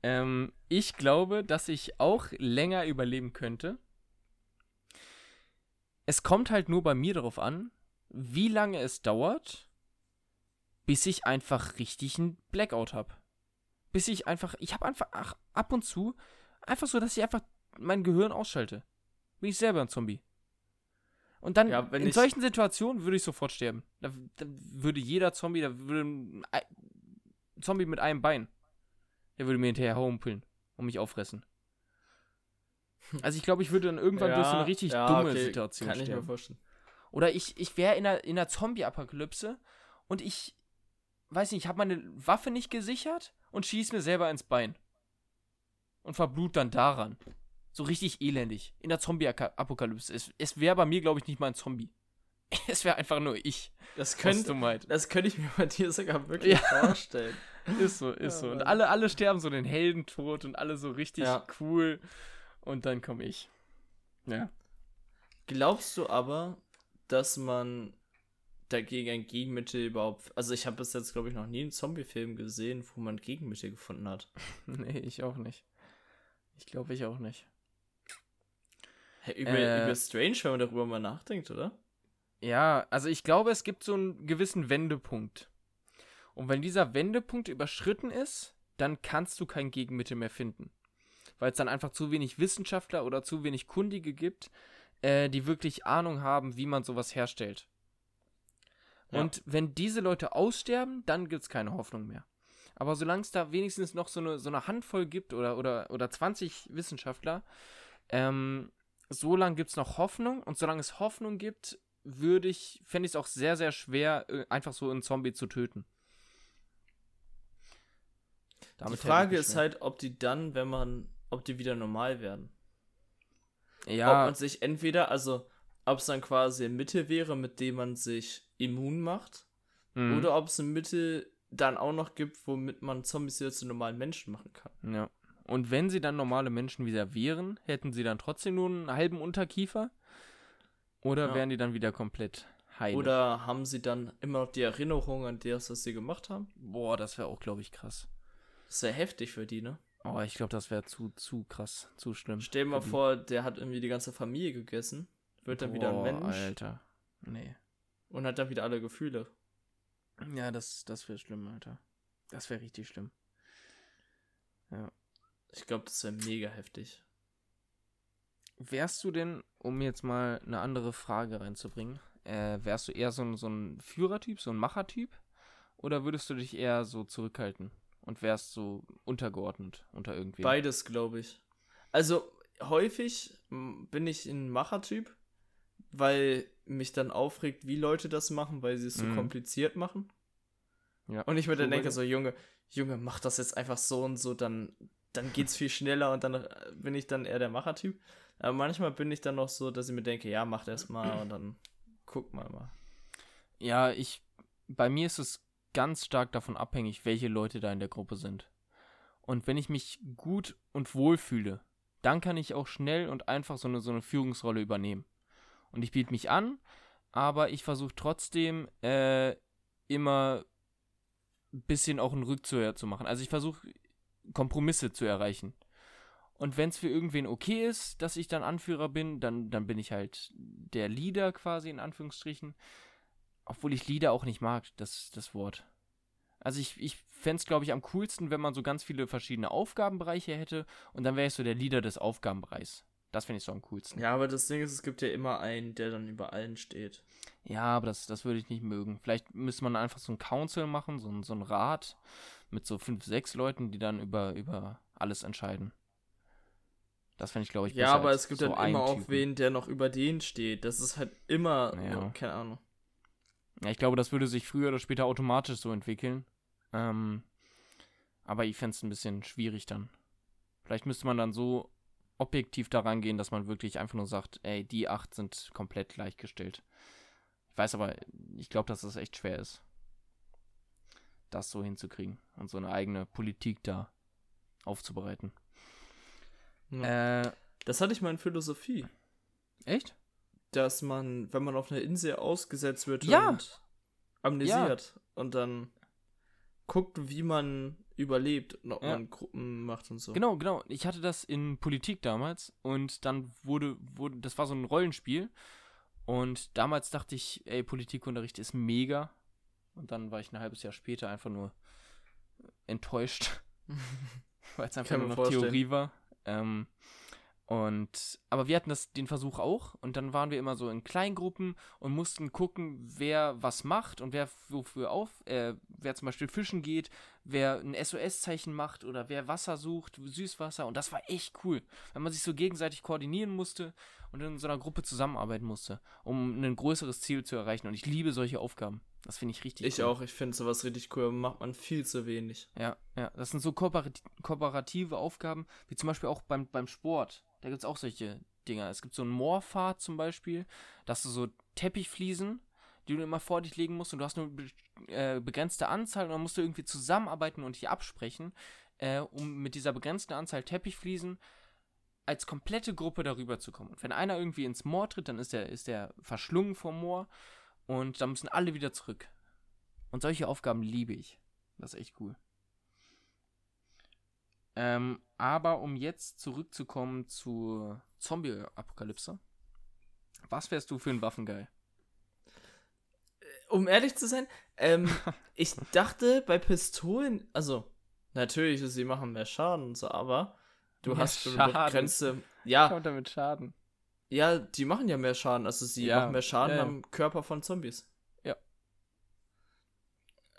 [SPEAKER 1] Ähm, ich glaube, dass ich auch länger überleben könnte. Es kommt halt nur bei mir darauf an, wie lange es dauert, bis ich einfach richtig einen Blackout habe. Bis ich einfach, ich habe einfach ach, ab und zu einfach so, dass ich einfach mein Gehirn ausschalte. Bin ich selber ein Zombie. Und dann
[SPEAKER 2] Ja,
[SPEAKER 1] in solchen Situationen würde ich sofort sterben. Da, da würde jeder Zombie, da würde Zombie mit einem Bein, der würde mir hinterher humpeln und mich auffressen. Also ich glaube, ich würde dann irgendwann durch so eine richtig
[SPEAKER 2] ja,
[SPEAKER 1] dumme
[SPEAKER 2] okay,
[SPEAKER 1] Situation
[SPEAKER 2] Kann ich mir vorstellen.
[SPEAKER 1] Oder ich, ich wäre in einer, in einer Zombie-Apokalypse und ich, weiß nicht, ich habe meine Waffe nicht gesichert und schieß mir selber ins Bein. Und verblut dann daran. So richtig elendig. In der Zombie-Apokalypse. Es, es wäre bei mir, glaube ich, nicht mal ein Zombie. <laughs> Es wäre einfach nur ich.
[SPEAKER 2] Das könnte, das könnte ich mir bei dir sogar wirklich
[SPEAKER 1] Ja.
[SPEAKER 2] vorstellen. <laughs>
[SPEAKER 1] Ist so, ist
[SPEAKER 2] Ja,
[SPEAKER 1] so. Und alle, alle sterben so den Heldentod und alle so richtig
[SPEAKER 2] Ja.
[SPEAKER 1] cool. Und dann komme ich. Ja.
[SPEAKER 2] Glaubst du aber, dass man dagegen ein Gegenmittel überhaupt. Also, ich habe bis jetzt, glaube ich, noch nie einen Zombie-Film gesehen, wo man Gegenmittel gefunden hat. <laughs>
[SPEAKER 1] Nee, ich auch nicht. Ich glaube, ich auch nicht.
[SPEAKER 2] Hey, über,
[SPEAKER 1] Äh.
[SPEAKER 2] über strange, wenn man darüber mal nachdenkt, oder?
[SPEAKER 1] Ja, also ich glaube, es gibt so einen gewissen Wendepunkt. Und wenn dieser Wendepunkt überschritten ist, dann kannst du kein Gegenmittel mehr finden. Weil es dann einfach zu wenig Wissenschaftler oder zu wenig Kundige gibt, äh, die wirklich Ahnung haben, wie man sowas herstellt.
[SPEAKER 2] Ja.
[SPEAKER 1] Und wenn diese Leute aussterben, dann gibt es keine Hoffnung mehr. Aber solange es da wenigstens noch so eine, so eine Handvoll gibt oder, oder, oder 20 Wissenschaftler, ähm, so lange gibt es noch Hoffnung. Und solange es Hoffnung gibt, würde ich, fände ich es auch sehr, sehr schwer, äh, einfach so einen Zombie zu töten.
[SPEAKER 2] Die
[SPEAKER 1] Damit
[SPEAKER 2] Frage
[SPEAKER 1] hätte ich
[SPEAKER 2] ist halt, ob die dann, wenn man, ob die wieder normal werden. Ob
[SPEAKER 1] ja,
[SPEAKER 2] man sich entweder, also, ob es dann quasi ein Mittel wäre, mit dem man sich immun macht,
[SPEAKER 1] mhm.
[SPEAKER 2] oder ob es ein Mittel dann auch noch gibt, womit man Zombies wieder zu normalen Menschen machen kann.
[SPEAKER 1] Ja. Und wenn sie dann normale Menschen wieder wären, hätten sie dann trotzdem nur einen halben Unterkiefer? Oder
[SPEAKER 2] Ja.
[SPEAKER 1] wären die dann wieder komplett heil?
[SPEAKER 2] Oder haben sie dann immer noch die Erinnerung an das, was sie gemacht haben?
[SPEAKER 1] Boah, das wäre auch, glaube ich, krass.
[SPEAKER 2] Ja heftig für die, ne?
[SPEAKER 1] Oh, ich glaube, das wäre zu, zu krass, zu schlimm.
[SPEAKER 2] Stell dir mal
[SPEAKER 1] die.
[SPEAKER 2] vor, der hat irgendwie die ganze Familie gegessen, wird dann wieder ein
[SPEAKER 1] Boah,
[SPEAKER 2] Mensch
[SPEAKER 1] Alter. Nee.
[SPEAKER 2] und hat dann wieder alle Gefühle.
[SPEAKER 1] Ja, das, das wäre schlimm, Alter. Das wäre richtig schlimm.
[SPEAKER 2] Ich glaube, das wäre mega heftig.
[SPEAKER 1] Wärst du denn, um jetzt mal eine andere Frage reinzubringen, äh, wärst du eher so ein, so ein Führertyp, so ein Machertyp? Oder würdest du dich eher so zurückhalten und wärst so untergeordnet unter irgendwem?
[SPEAKER 2] Beides, glaube ich. Also, häufig bin ich ein Machertyp, weil mich dann aufregt, wie Leute das machen, weil sie es so
[SPEAKER 1] Mhm.
[SPEAKER 2] kompliziert machen.
[SPEAKER 1] Ja.
[SPEAKER 2] Und ich mir dann denke, so, Junge, Junge, mach das jetzt einfach so und so, dann, dann geht's viel schneller und dann äh, bin ich dann eher der Machertyp. Aber manchmal bin ich dann noch so, dass ich mir denke, ja, mach das mal und dann guck mal mal.
[SPEAKER 1] Ja, ich, bei mir ist es ganz stark davon abhängig, welche Leute da in der Gruppe sind. Und wenn ich mich gut und wohl fühle, dann kann ich auch schnell und einfach so eine, so eine Führungsrolle übernehmen. Und ich biete mich an, aber ich versuche trotzdem äh, immer ein bisschen auch einen Rückzieher zu machen. Also ich versuche Kompromisse zu erreichen. Und wenn es für irgendwen okay ist, dass ich dann Anführer bin, dann, dann bin ich halt der Leader quasi in Anführungsstrichen. Obwohl ich Leader auch nicht mag, das, das Wort. Also ich, ich fände es, glaube ich, am coolsten, wenn man so ganz viele verschiedene Aufgabenbereiche hätte und dann wäre ich so der Leader des Aufgabenbereichs. Das finde ich so am coolsten.
[SPEAKER 2] Ja, aber das Ding ist, es gibt ja immer einen, der dann über allen steht.
[SPEAKER 1] Ja, aber das, das würde ich nicht mögen. Vielleicht müsste man einfach so ein Council machen, so ein, so ein Rat mit so fünf, sechs Leuten, die dann über, über alles entscheiden. Das fände ich, glaube ich,
[SPEAKER 2] Ja,
[SPEAKER 1] besser
[SPEAKER 2] aber
[SPEAKER 1] als
[SPEAKER 2] es gibt
[SPEAKER 1] so
[SPEAKER 2] dann immer auch wen, der noch über den steht. Das ist halt immer,
[SPEAKER 1] Ja.
[SPEAKER 2] keine Ahnung.
[SPEAKER 1] Ja, ich glaube, das würde sich früher oder später automatisch so entwickeln. Ähm, aber ich fände es ein bisschen schwierig dann. Vielleicht müsste man dann so objektiv daran gehen, dass man wirklich einfach nur sagt, ey, die acht sind komplett gleichgestellt. Ich weiß aber, ich glaube, dass das echt schwer ist, das so hinzukriegen und so eine eigene Politik da aufzubereiten.
[SPEAKER 2] Ja.
[SPEAKER 1] Äh,
[SPEAKER 2] Das hatte ich mal in Philosophie.
[SPEAKER 1] echt?
[SPEAKER 2] Dass man, wenn man auf einer Insel ausgesetzt wird
[SPEAKER 1] Ja.
[SPEAKER 2] und amnesiert und dann guckt, wie man überlebt und ob
[SPEAKER 1] Ja.
[SPEAKER 2] man Gruppen macht und so.
[SPEAKER 1] Genau, genau. Ich hatte das in Politik damals und dann wurde, wurde, das war so ein Rollenspiel. Und damals dachte ich, ey, Politikunterricht ist mega. Und dann war ich ein halbes Jahr später einfach nur enttäuscht, <laughs> weil es einfach
[SPEAKER 2] Kann
[SPEAKER 1] nur noch
[SPEAKER 2] vorstellen.
[SPEAKER 1] Theorie war. Ähm, und, aber wir hatten das, den Versuch auch und dann waren wir immer so in Kleingruppen und mussten gucken, wer was macht und wer wofür auf, äh, wer zum Beispiel fischen geht, wer ein SOS-Zeichen macht oder wer Wasser sucht, Süßwasser und das war echt cool, weil man sich so gegenseitig koordinieren musste und in so einer Gruppe zusammenarbeiten musste, um ein größeres Ziel zu erreichen und ich liebe solche Aufgaben. Das finde ich richtig
[SPEAKER 2] Ich
[SPEAKER 1] cool.
[SPEAKER 2] auch, ich finde sowas richtig cool, aber macht man viel zu wenig.
[SPEAKER 1] Ja, ja. Das sind so kooperat kooperative Aufgaben, wie zum Beispiel auch beim, beim Sport. Da gibt es auch solche Dinger. Es gibt so ein Moorfahrt zum Beispiel, da hast du so Teppichfliesen, die du immer vor dich legen musst und du hast nur be äh, begrenzte Anzahl und dann musst du irgendwie zusammenarbeiten und dich absprechen, äh, um mit dieser begrenzten Anzahl Teppichfliesen als komplette Gruppe darüber zu kommen. Und wenn einer irgendwie ins Moor tritt, dann ist der, ist der verschlungen vom Moor und dann müssen alle wieder zurück. Und solche Aufgaben liebe ich. Das ist echt cool. Ähm, aber um jetzt zurückzukommen zur Zombie-Apokalypse. Was wärst du für ein Waffengeil?
[SPEAKER 2] Um ehrlich zu sein, ähm, <laughs> ich dachte bei Pistolen, also natürlich, sie machen mehr Schaden und so, aber du
[SPEAKER 1] Mehr
[SPEAKER 2] hast
[SPEAKER 1] Schaden.
[SPEAKER 2] begrenzte. Ja,
[SPEAKER 1] Kommt damit Schaden.
[SPEAKER 2] Ja, die machen ja mehr Schaden, also sie
[SPEAKER 1] Ja,
[SPEAKER 2] machen mehr Schaden
[SPEAKER 1] ja, ja.
[SPEAKER 2] am Körper von Zombies.
[SPEAKER 1] Ja.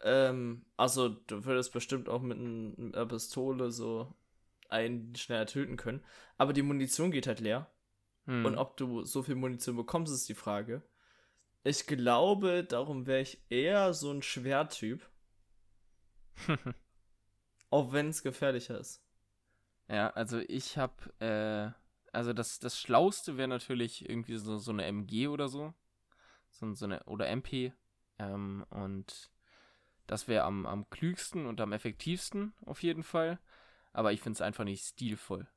[SPEAKER 2] Ähm, also du würdest bestimmt auch mit einer Pistole so einen schneller töten können, aber die Munition geht halt leer.
[SPEAKER 1] Hm.
[SPEAKER 2] Und ob du so viel Munition bekommst, ist die Frage. Ich glaube, darum wäre ich eher so ein Schwertyp. <laughs> Auch wenn es gefährlicher ist.
[SPEAKER 1] ja, also ich hab, äh, also das, das Schlauste wäre natürlich irgendwie so, so eine MG oder so. so. So eine, oder MP. Ähm, und das wäre am, am klügsten und am effektivsten auf jeden Fall. Aber ich finde es einfach nicht stilvoll.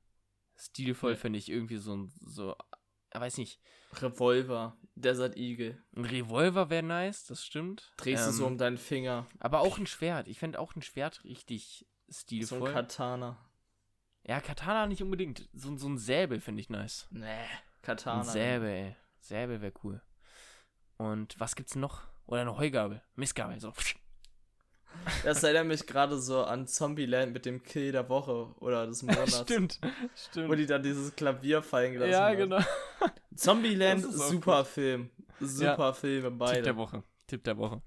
[SPEAKER 1] Stilvoll
[SPEAKER 2] Nee.
[SPEAKER 1] finde ich irgendwie so, ein- so, weiß nicht,
[SPEAKER 2] Revolver, Desert Eagle.
[SPEAKER 1] ein Revolver wäre nice, das stimmt.
[SPEAKER 2] Drehst du so
[SPEAKER 1] Ähm,
[SPEAKER 2] um deinen Finger.
[SPEAKER 1] Aber auch ein Schwert. Ich fände auch ein Schwert richtig
[SPEAKER 2] So
[SPEAKER 1] stilvoll.
[SPEAKER 2] ein Katana.
[SPEAKER 1] Ja, Katana nicht unbedingt. So, so ein Säbel finde ich nice.
[SPEAKER 2] Nee, Katana.
[SPEAKER 1] Ein Säbel, ey. Säbel wäre cool. Und was gibt's noch? Oder eine Heugabel. Mistgabel, so. <laughs>
[SPEAKER 2] Das erinnert mich gerade so an Zombieland mit dem Kill der Woche oder des <laughs> Monats.
[SPEAKER 1] stimmt,
[SPEAKER 2] Wo
[SPEAKER 1] stimmt.
[SPEAKER 2] die dann dieses Klavier fallen gelassen
[SPEAKER 1] Ja,
[SPEAKER 2] haben.
[SPEAKER 1] genau. <laughs>
[SPEAKER 2] Zombieland, super Film. Super Filme,
[SPEAKER 1] Tipp
[SPEAKER 2] beide.
[SPEAKER 1] der Woche. Tipp der Woche.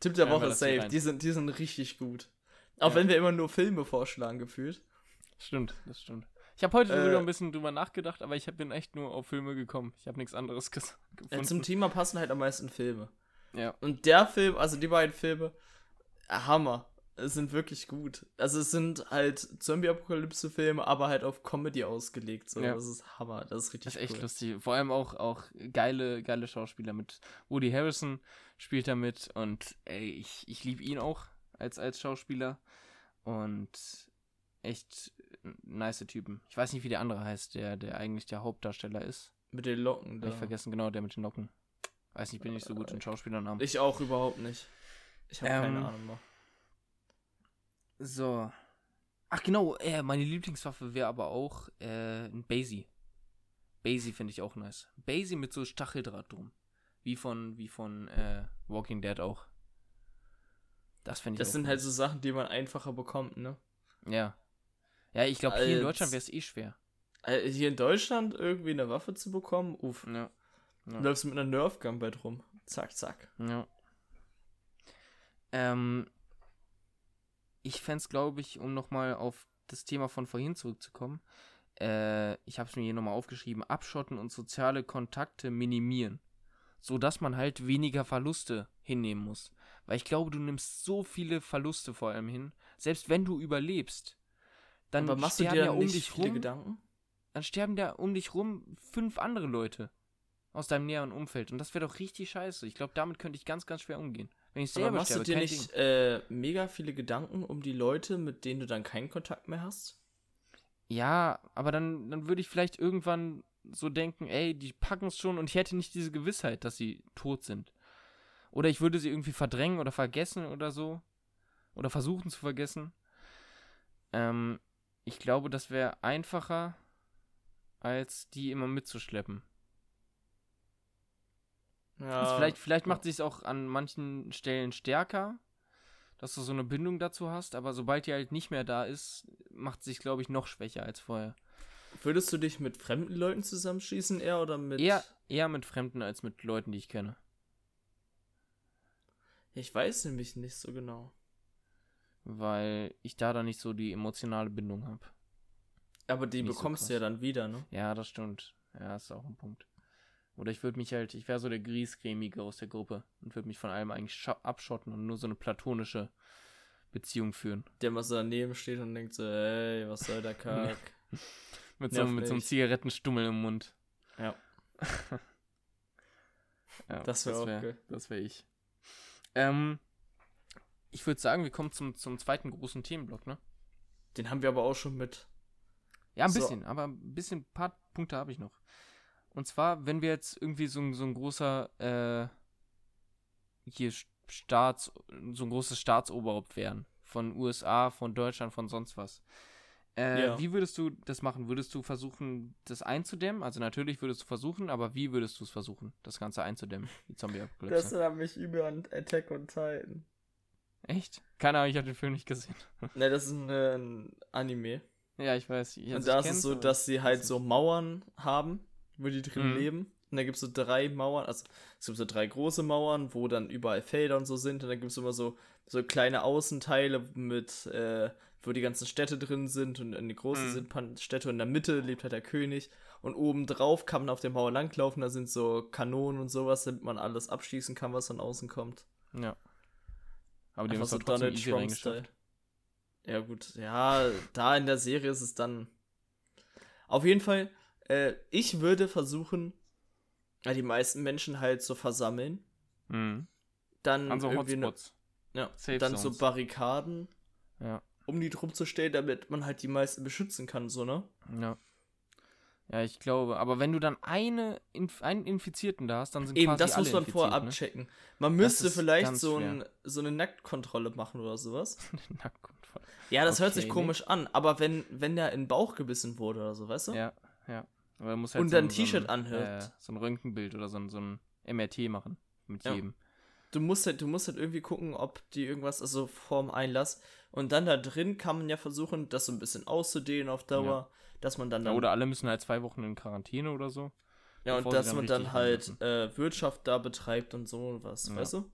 [SPEAKER 2] Tipp der
[SPEAKER 1] wir
[SPEAKER 2] Woche safe. Die sind, die sind richtig gut. Auch
[SPEAKER 1] Ja.
[SPEAKER 2] wenn wir immer nur Filme vorschlagen, gefühlt.
[SPEAKER 1] Stimmt, das stimmt. Ich habe heute
[SPEAKER 2] Äh,
[SPEAKER 1] sogar ein bisschen drüber nachgedacht, aber ich hab- bin echt nur auf Filme gekommen. Ich habe nichts anderes ges
[SPEAKER 2] Ja,
[SPEAKER 1] gefunden.
[SPEAKER 2] zum Thema passen halt am meisten Filme.
[SPEAKER 1] Ja.
[SPEAKER 2] Und der Film, also die beiden Filme, Hammer. Es sind wirklich gut. Also es sind halt Zombie-Apokalypse-Filme, aber halt auf Comedy ausgelegt. So.
[SPEAKER 1] Ja.
[SPEAKER 2] Das ist Hammer. Das ist richtig
[SPEAKER 1] Das ist echt
[SPEAKER 2] cool.
[SPEAKER 1] lustig. Vor allem auch, auch geile, geile Schauspieler mit. Woody Harrison spielt da mit und ey, ich, ich liebe ihn auch als, als Schauspieler. Und echt nice Typen. Ich weiß nicht, wie der andere heißt, der, der eigentlich der Hauptdarsteller ist.
[SPEAKER 2] Mit den Locken
[SPEAKER 1] Hab
[SPEAKER 2] da.
[SPEAKER 1] Ich vergessen, genau, der mit den Locken. Weiß nicht, bin nicht so gut in Schauspielernamen.
[SPEAKER 2] Ich auch überhaupt nicht. Ich habe keine
[SPEAKER 1] Ähm,
[SPEAKER 2] Ahnung mehr.
[SPEAKER 1] So. Ach genau, äh, meine Lieblingswaffe wäre aber auch äh, ein Basie. Basie finde ich auch nice. Basie mit so Stacheldraht drum. Wie von, wie von äh, Walking Dead auch. Das finde ich
[SPEAKER 2] Das sind
[SPEAKER 1] nice.
[SPEAKER 2] halt so Sachen, die man einfacher bekommt, ne?
[SPEAKER 1] Ja. Ja, ich glaube, hier in Deutschland wäre es eh schwer.
[SPEAKER 2] Äh, Hier in Deutschland irgendwie eine Waffe zu bekommen, uff.
[SPEAKER 1] Ja.
[SPEAKER 2] Du
[SPEAKER 1] Ja.
[SPEAKER 2] läufst mit einer Nerfgun bald rum. Zack, zack.
[SPEAKER 1] ja. Ähm, ich fände es, glaube ich, um nochmal auf das Thema von vorhin zurückzukommen, äh, ich habe es mir hier nochmal aufgeschrieben, abschotten und soziale Kontakte minimieren. So dass man halt weniger Verluste hinnehmen muss. Weil ich glaube, du nimmst so viele Verluste vor allem hin, selbst wenn du überlebst. Dann
[SPEAKER 2] Aber machst du
[SPEAKER 1] sterben
[SPEAKER 2] dir
[SPEAKER 1] ja um
[SPEAKER 2] nicht
[SPEAKER 1] dich
[SPEAKER 2] viele
[SPEAKER 1] rum,
[SPEAKER 2] Gedanken?
[SPEAKER 1] dann sterben da um dich rum fünf andere Leute aus deinem näheren Umfeld. Und das wäre doch richtig scheiße. Ich glaube, damit könnte ich ganz, ganz schwer umgehen. Wenn ich
[SPEAKER 2] Aber
[SPEAKER 1] selber
[SPEAKER 2] machst du
[SPEAKER 1] sterbe,
[SPEAKER 2] dir
[SPEAKER 1] kein
[SPEAKER 2] nicht äh, mega viele Gedanken um die Leute, mit denen du dann keinen Kontakt mehr hast?
[SPEAKER 1] Ja, aber dann, dann würde ich vielleicht irgendwann so denken, ey, die packen es schon und ich hätte nicht diese Gewissheit, dass sie tot sind. Oder ich würde sie irgendwie verdrängen oder vergessen oder so. Oder versuchen zu vergessen. Ähm, ich glaube, das wäre einfacher, als die immer mitzuschleppen.
[SPEAKER 2] Ja,
[SPEAKER 1] Also vielleicht vielleicht macht sich auch an manchen Stellen stärker, dass du so eine Bindung dazu hast, aber sobald die halt nicht mehr da ist, macht sich, glaube ich, noch schwächer als vorher.
[SPEAKER 2] Würdest du dich mit fremden Leuten zusammenschließen eher oder mit.
[SPEAKER 1] Eher, eher mit Fremden als mit Leuten, die ich kenne.
[SPEAKER 2] Ich weiß nämlich nicht so genau.
[SPEAKER 1] Weil ich da dann nicht so die emotionale Bindung habe.
[SPEAKER 2] Aber die
[SPEAKER 1] Nicht so
[SPEAKER 2] bekommst du
[SPEAKER 1] krass.
[SPEAKER 2] ja dann wieder, ne?
[SPEAKER 1] Ja, das stimmt. Ja, ist auch ein Punkt. Oder ich würde mich halt, ich wäre so der Griesgrämige aus der Gruppe und würde mich von allem eigentlich abschotten und nur so eine platonische Beziehung führen.
[SPEAKER 2] Der mal so daneben steht und denkt so, ey, was soll der <laughs> Kack?
[SPEAKER 1] Mit so, mit so einem. Zigarettenstummel im Mund.
[SPEAKER 2] Ja. <laughs>
[SPEAKER 1] Ja,
[SPEAKER 2] Das wär auch
[SPEAKER 1] wär-
[SPEAKER 2] geil.
[SPEAKER 1] Das wäre ich. Ähm, ich würde sagen, wir kommen zum, zum zweiten großen Themenblock, ne?
[SPEAKER 2] Den haben wir aber auch schon mit.
[SPEAKER 1] Ja, ein
[SPEAKER 2] So.
[SPEAKER 1] bisschen, aber ein bisschen, ein paar Punkte habe ich noch. Und zwar, wenn wir jetzt irgendwie so, ein- so ein großer, äh, hier Staats, so ein großes Staatsoberhaupt wären. Von USA, von Deutschland, von sonst was. Äh,
[SPEAKER 2] Ja.
[SPEAKER 1] Wie würdest du das machen? Würdest du versuchen, das einzudämmen? Also natürlich würdest du versuchen, aber wie würdest du es versuchen, das Ganze einzudämmen, die Zombie-Apokalypse?
[SPEAKER 2] erinnert mich über an Attack on Titan.
[SPEAKER 1] Echt? Keine Ahnung, ich habe den Film nicht gesehen. <laughs>
[SPEAKER 2] Ne, das ist ein, äh, ein Anime.
[SPEAKER 1] Ja, ich weiß. Ich,
[SPEAKER 2] und da ist es so, dass sie halt so Mauern haben, wo die drin
[SPEAKER 1] Mhm.
[SPEAKER 2] leben. Und da gibt es so drei Mauern, also es gibt so drei große Mauern, wo dann überall Felder und so sind. Und dann gibt es immer so, so kleine Außenteile mit, äh, wo die ganzen Städte drin sind und in die großen
[SPEAKER 1] Mhm.
[SPEAKER 2] sind Städte und in der Mitte lebt halt der König. Und oben drauf kann man auf der Mauer langlaufen, da sind so Kanonen und sowas, damit man alles abschießen kann, was von außen kommt.
[SPEAKER 1] Ja. Aber die haben es
[SPEAKER 2] so Donald Trump-Style.
[SPEAKER 1] reingeschafft.
[SPEAKER 2] Ja, gut. Ja, da in der Serie ist es dann. Auf jeden Fall, äh, ich würde versuchen, ja, die meisten Menschen halt zu versammeln.
[SPEAKER 1] Mhm.
[SPEAKER 2] Dann
[SPEAKER 1] An so
[SPEAKER 2] irgendwie ne, ja,
[SPEAKER 1] Safe
[SPEAKER 2] dann so. Barrikaden
[SPEAKER 1] Ja.
[SPEAKER 2] um die drum zu stellen, damit man halt die meisten beschützen kann, so, ne?
[SPEAKER 1] Ja. Ja, ich glaube. Aber wenn du dann eine, Inf einen Infizierten da hast, dann sind
[SPEAKER 2] Eben, das muss man vorher
[SPEAKER 1] ne?
[SPEAKER 2] abchecken. Man müsste vielleicht so, ein, so eine Nacktkontrolle machen oder sowas. <laughs>
[SPEAKER 1] Nacktkontrolle.
[SPEAKER 2] Ja, das hört
[SPEAKER 1] Okay,
[SPEAKER 2] sich
[SPEAKER 1] nee.
[SPEAKER 2] komisch an, aber wenn, wenn der in den Bauch gebissen wurde oder so, weißt du?
[SPEAKER 1] Ja, ja. Aber man muss halt
[SPEAKER 2] Und
[SPEAKER 1] so
[SPEAKER 2] dann
[SPEAKER 1] ein-
[SPEAKER 2] ein
[SPEAKER 1] so
[SPEAKER 2] T-Shirt anhört.
[SPEAKER 1] Äh, so ein Röntgenbild oder so ein, so ein MRT machen. Mit
[SPEAKER 2] Ja.
[SPEAKER 1] jedem.
[SPEAKER 2] Du musst halt, du musst halt irgendwie gucken, ob die irgendwas, also vorm Einlass. Und dann da drin kann man ja versuchen, das so ein bisschen auszudehnen auf Dauer, dass man dann,
[SPEAKER 1] Ja,
[SPEAKER 2] dann
[SPEAKER 1] oder alle müssen halt zwei Wochen in Quarantäne oder so.
[SPEAKER 2] ja, und dass
[SPEAKER 1] dann
[SPEAKER 2] man dann halt äh, Wirtschaft da betreibt und so und was,
[SPEAKER 1] Ja.
[SPEAKER 2] weißt du?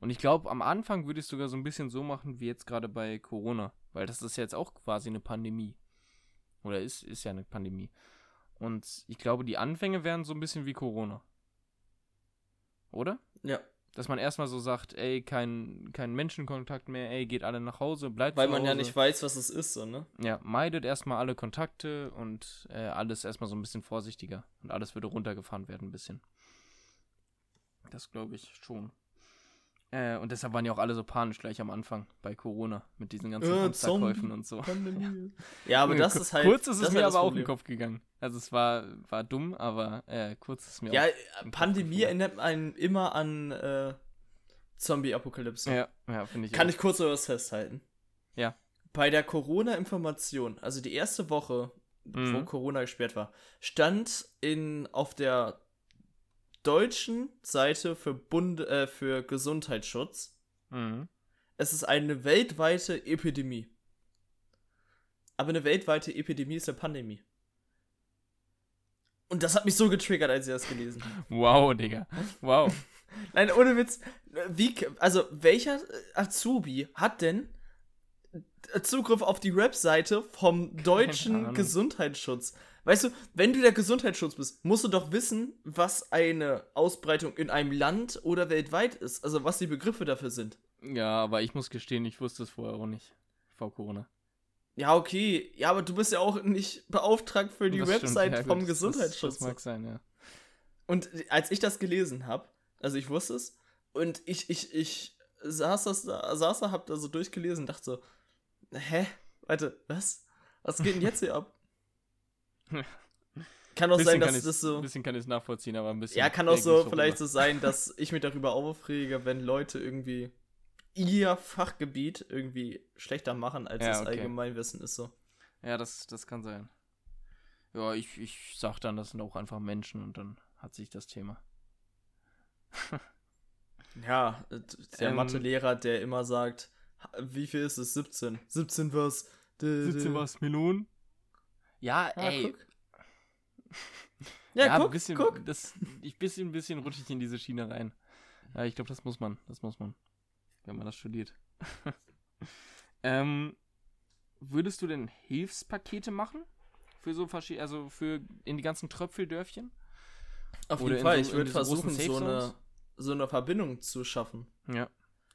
[SPEAKER 1] Und ich glaube, am Anfang würde ich es sogar so ein bisschen so machen, wie jetzt gerade bei Corona. Weil das ist jetzt auch quasi eine Pandemie. Oder ist, ist ja eine Pandemie. Und ich glaube, die Anfänge wären so ein bisschen wie Corona. Oder?
[SPEAKER 2] Ja.
[SPEAKER 1] Dass man erstmal so sagt, ey, kein, kein Menschenkontakt mehr, ey, geht alle nach Hause, bleibt
[SPEAKER 2] Weil man ja
[SPEAKER 1] Hause.
[SPEAKER 2] nicht weiß, was es ist, so, ne?
[SPEAKER 1] Ja, meidet erstmal alle Kontakte und äh, alles erstmal so ein bisschen vorsichtiger. Und alles würde runtergefahren werden ein bisschen. Das glaube ich schon. Äh, und deshalb waren ja auch alle so panisch gleich am Anfang bei Corona mit diesen ganzen
[SPEAKER 2] Äh,
[SPEAKER 1] Hamsterkäufen und so.
[SPEAKER 2] Pandemie. <laughs> Ja, aber das ist halt.
[SPEAKER 1] Kurz ist es mir
[SPEAKER 2] halt das
[SPEAKER 1] aber auch in den Kopf gegangen. Also es war, war dumm, aber äh, kurz ist es mir
[SPEAKER 2] Ja,
[SPEAKER 1] auch.
[SPEAKER 2] äh, Pandemie erinnert einen immer an äh, Zombie-Apokalypse.
[SPEAKER 1] Ja, ja finde ich.
[SPEAKER 2] Kann
[SPEAKER 1] auch.
[SPEAKER 2] ich kurz was festhalten?
[SPEAKER 1] Ja.
[SPEAKER 2] Bei der Corona-Information, also die erste Woche, wo
[SPEAKER 1] Mhm.
[SPEAKER 2] Corona gesperrt war, stand in auf der deutschen Seite für Bund äh, für Gesundheitsschutz,
[SPEAKER 1] Mhm.
[SPEAKER 2] es ist eine weltweite Epidemie. Aber eine weltweite Epidemie ist eine Pandemie. Und das hat mich so getriggert, als ich das gelesen habe. <laughs>
[SPEAKER 1] Wow, Digga. Wow. <laughs>
[SPEAKER 2] Nein, ohne Witz. Wie, also, welcher Azubi hat denn Zugriff auf die Webseite vom deutschen. Gesundheitsschutz? Weißt du, wenn du der Gesundheitsschutz bist, musst du doch wissen, was eine Ausbreitung in einem Land oder weltweit ist. Also, was die Begriffe dafür sind.
[SPEAKER 1] ja, aber ich muss gestehen, ich wusste es vorher auch nicht. Vor Corona.
[SPEAKER 2] Ja, okay. Ja, aber du bist ja auch nicht beauftragt für die
[SPEAKER 1] Das stimmt,
[SPEAKER 2] Website
[SPEAKER 1] ja, gut,
[SPEAKER 2] vom
[SPEAKER 1] das-
[SPEAKER 2] Gesundheitsschutz.
[SPEAKER 1] Das, das mag sein, ja.
[SPEAKER 2] Und als ich das gelesen habe, also ich wusste es, und ich, ich, ich saß, das da, saß da, hab da so durchgelesen und dachte so, hä? Warte, was? Was geht denn jetzt hier ab? <laughs> <laughs> Kann auch sein, dass das so.
[SPEAKER 1] Ein bisschen kann ich es nachvollziehen, aber ein bisschen.
[SPEAKER 2] Ja, kann auch so vielleicht so sein, dass <laughs> ich mich darüber aufrege, wenn Leute irgendwie ihr Fachgebiet irgendwie schlechter machen, als
[SPEAKER 1] Ja,
[SPEAKER 2] das
[SPEAKER 1] okay.
[SPEAKER 2] Allgemeinwissen ist so.
[SPEAKER 1] Ja, das, das kann sein. Ja, ich, ich sag dann, das sind auch einfach Menschen und dann hat sich das Thema. <laughs>
[SPEAKER 2] Ja, der
[SPEAKER 1] Ähm,
[SPEAKER 2] Mathelehrer, der immer sagt, "Ha- wie viel ist es? 17. 17 was? Dö, dö.
[SPEAKER 1] was, Melonen? <laughs> Ja,
[SPEAKER 2] Ja,
[SPEAKER 1] ey.
[SPEAKER 2] guck. Ja,
[SPEAKER 1] ein
[SPEAKER 2] guck,
[SPEAKER 1] bisschen,
[SPEAKER 2] guck.
[SPEAKER 1] Das, ich bisschen, bisschen rutsche ich in diese Schiene rein. Ja, ich glaube, das muss man. Das muss man. Wenn man das studiert. <laughs> ähm, würdest du denn Hilfspakete machen? Für so verschiedene, also für in die ganzen Tröpfeldörfchen?
[SPEAKER 2] Auf
[SPEAKER 1] Oder
[SPEAKER 2] jeden Fall,
[SPEAKER 1] so-
[SPEAKER 2] ich würde versuchen, so eine, so eine Verbindung zu schaffen.
[SPEAKER 1] Ja.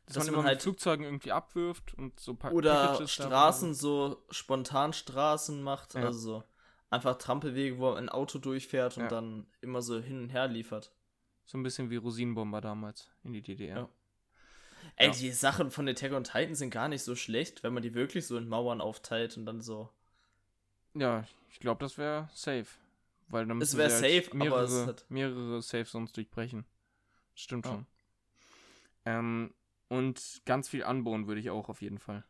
[SPEAKER 1] Dass,
[SPEAKER 2] Dass
[SPEAKER 1] man
[SPEAKER 2] man
[SPEAKER 1] immer
[SPEAKER 2] halt-
[SPEAKER 1] mit Flugzeugen irgendwie abwirft und so pa
[SPEAKER 2] Oder
[SPEAKER 1] Packages
[SPEAKER 2] Straßen, so Spontanstraßen macht,
[SPEAKER 1] Ja.
[SPEAKER 2] also so einfach Trampelwege, wo ein Auto durchfährt und
[SPEAKER 1] Ja.
[SPEAKER 2] dann immer so hin und her liefert.
[SPEAKER 1] So ein bisschen wie Rosinenbomber damals in die DDR.
[SPEAKER 2] Ja. Ey, die Sachen von Attack on Titan sind gar nicht so schlecht, wenn man die wirklich so in Mauern aufteilt und dann so.
[SPEAKER 1] Ja, ich glaube, das wäre safe. Weil dann
[SPEAKER 2] Es
[SPEAKER 1] müssen
[SPEAKER 2] wär
[SPEAKER 1] sie halt
[SPEAKER 2] safe, aber
[SPEAKER 1] mehrere,
[SPEAKER 2] es hat-
[SPEAKER 1] mehrere Safe Zones durchbrechen. Stimmt schon. Ähm, und ganz viel anbauen würde ich auch auf jeden Fall.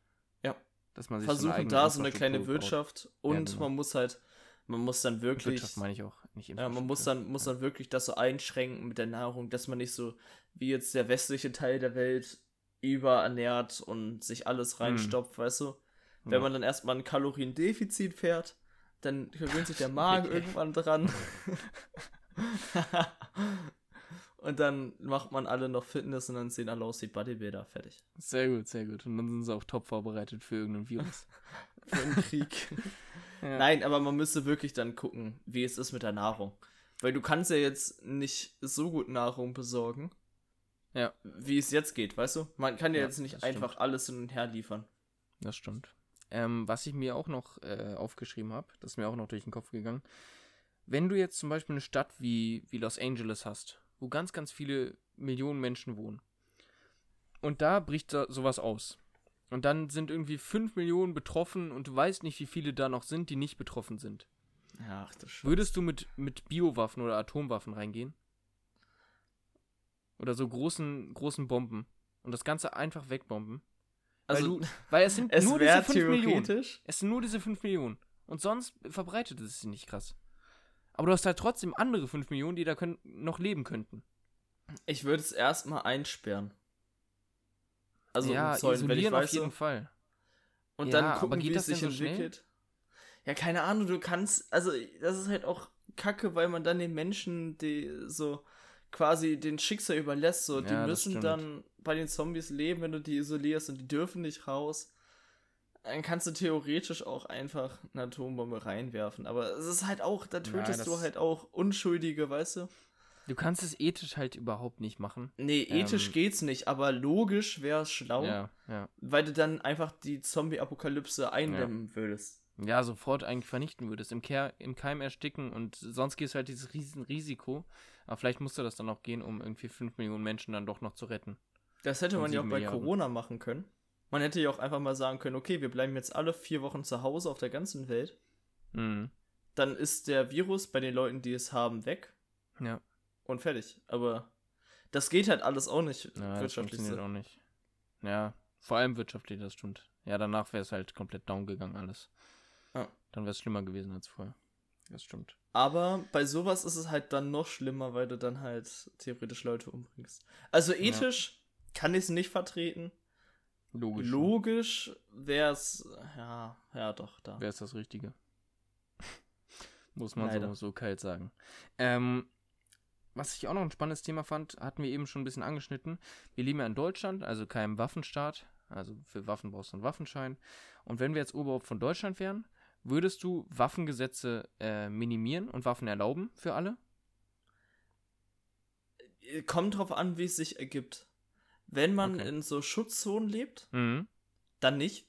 [SPEAKER 2] Ja.
[SPEAKER 1] Dass man sich
[SPEAKER 2] Versuchen da so eine kleine
[SPEAKER 1] Infrastruktur baut.
[SPEAKER 2] Wirtschaft und
[SPEAKER 1] genau.
[SPEAKER 2] man muss halt, man muss dann wirklich.
[SPEAKER 1] Wirtschaft meine ich auch, nicht
[SPEAKER 2] Ja, man muss dann, muss dann wirklich das so einschränken mit der Nahrung, dass man nicht so wie jetzt der westliche Teil der Welt überernährt und sich alles reinstopft, weißt du? Wenn
[SPEAKER 1] Ja.
[SPEAKER 2] man dann erstmal ein Kaloriendefizit fährt, dann gewöhnt sich der <laughs> Magen irgendwann dran. <laughs> <laughs> und dann macht man alle noch Fitness und dann sehen alle aus wie Bodybuilder. Fertig.
[SPEAKER 1] Sehr gut, sehr gut. Und dann sind sie auch top vorbereitet für irgendeinen Virus. <laughs>
[SPEAKER 2] Für den Krieg. <laughs>
[SPEAKER 1] ja.
[SPEAKER 2] Nein, aber man müsste wirklich dann gucken, wie es ist mit der Nahrung. Weil du kannst ja jetzt nicht so gut Nahrung besorgen,
[SPEAKER 1] Ja,
[SPEAKER 2] wie es jetzt geht, weißt du? Man kann ja,
[SPEAKER 1] Ja,
[SPEAKER 2] jetzt nicht einfach
[SPEAKER 1] stimmt.
[SPEAKER 2] alles hin und her liefern.
[SPEAKER 1] das stimmt. Ähm, was ich mir auch noch äh, aufgeschrieben habe, das ist mir auch noch durch den Kopf gegangen. Wenn du jetzt zum Beispiel eine Stadt wie, wie Los Angeles hast, wo ganz, ganz viele Millionen Menschen wohnen, und da bricht da sowas aus. Und dann sind irgendwie 5 Millionen betroffen und du weißt nicht, wie viele da noch sind, die nicht betroffen sind.
[SPEAKER 2] Ach du Scheiße.
[SPEAKER 1] Würdest du mit, mit Biowaffen oder Atomwaffen reingehen? Oder so großen, großen Bomben und das Ganze einfach wegbomben?
[SPEAKER 2] Also,
[SPEAKER 1] weil, du, weil es sind <laughs>
[SPEAKER 2] es
[SPEAKER 1] nur diese
[SPEAKER 2] wäre
[SPEAKER 1] 5 Millionen. Es sind nur diese 5 Millionen. Und sonst verbreitet es sich nicht krass. Aber du hast halt trotzdem andere 5 Millionen, die da können, noch leben könnten.
[SPEAKER 2] Ich würde es erstmal einsperren. Also
[SPEAKER 1] ja,
[SPEAKER 2] ich
[SPEAKER 1] isolieren auf jeden Fall.
[SPEAKER 2] Und
[SPEAKER 1] Ja,
[SPEAKER 2] dann gucken, wie
[SPEAKER 1] das
[SPEAKER 2] es sich
[SPEAKER 1] so schnell?
[SPEAKER 2] entwickelt. Ja, keine Ahnung, du kannst, also das ist halt auch kacke, weil man dann den Menschen, die so quasi den Schicksal überlässt, so, die
[SPEAKER 1] Ja, das
[SPEAKER 2] müssen dann bei den Zombies leben, wenn du die isolierst und die dürfen nicht raus. Dann kannst du theoretisch auch einfach eine Atombombe reinwerfen, aber es ist halt auch, da tötest du
[SPEAKER 1] das-
[SPEAKER 2] halt auch Unschuldige, weißt du?
[SPEAKER 1] Du kannst es ethisch halt überhaupt nicht machen.
[SPEAKER 2] Nee, ethisch
[SPEAKER 1] Ähm,
[SPEAKER 2] geht's nicht, aber logisch wäre es schlau,
[SPEAKER 1] Ja, ja.
[SPEAKER 2] weil du dann einfach die Zombie-Apokalypse eindämmen würdest.
[SPEAKER 1] Ja, sofort eigentlich vernichten würdest. Im, Ker im Keim ersticken und sonst gehst du halt dieses riesen Risiko. Aber vielleicht musste das dann auch gehen, um irgendwie 5 Millionen Menschen dann doch noch zu retten.
[SPEAKER 2] Das hätte man ja auch bei
[SPEAKER 1] Milliarden.
[SPEAKER 2] Corona machen können. Man hätte ja auch einfach mal sagen können, okay, wir bleiben jetzt alle vier Wochen zu Hause auf der ganzen Welt.
[SPEAKER 1] Mhm.
[SPEAKER 2] Dann ist der Virus bei den Leuten, die es haben, weg
[SPEAKER 1] Ja.
[SPEAKER 2] und fertig. Aber das geht halt alles auch nicht
[SPEAKER 1] Ja, das
[SPEAKER 2] wirtschaftlich.
[SPEAKER 1] funktioniert
[SPEAKER 2] so.
[SPEAKER 1] auch nicht. Ja, vor allem wirtschaftlich, das stimmt. Ja, danach wäre es halt komplett down gegangen alles.
[SPEAKER 2] Ja.
[SPEAKER 1] Dann wäre es schlimmer gewesen als vorher. Das stimmt.
[SPEAKER 2] Aber bei sowas ist es halt dann noch schlimmer, weil du dann halt theoretisch Leute umbringst. Also ethisch kann ich es nicht vertreten.
[SPEAKER 1] Logisch.
[SPEAKER 2] Logisch wäre es, ja, ja doch, da.
[SPEAKER 1] Wäre es das Richtige. <laughs> Muss man
[SPEAKER 2] Leider.
[SPEAKER 1] so, so kalt sagen. Ähm, was ich auch noch ein spannendes Thema fand, hatten wir eben schon ein bisschen angeschnitten. Wir leben ja in Deutschland, also keinem Waffenstaat. Also für Waffen brauchst du einen Waffenschein. Und wenn wir jetzt Oberhaupt von Deutschland wären, würdest du Waffengesetze äh, minimieren und Waffen erlauben für alle?
[SPEAKER 2] Kommt drauf an, wie es sich ergibt. Wenn man
[SPEAKER 1] Okay.
[SPEAKER 2] in so Schutzzonen lebt,
[SPEAKER 1] Mhm.
[SPEAKER 2] dann nicht.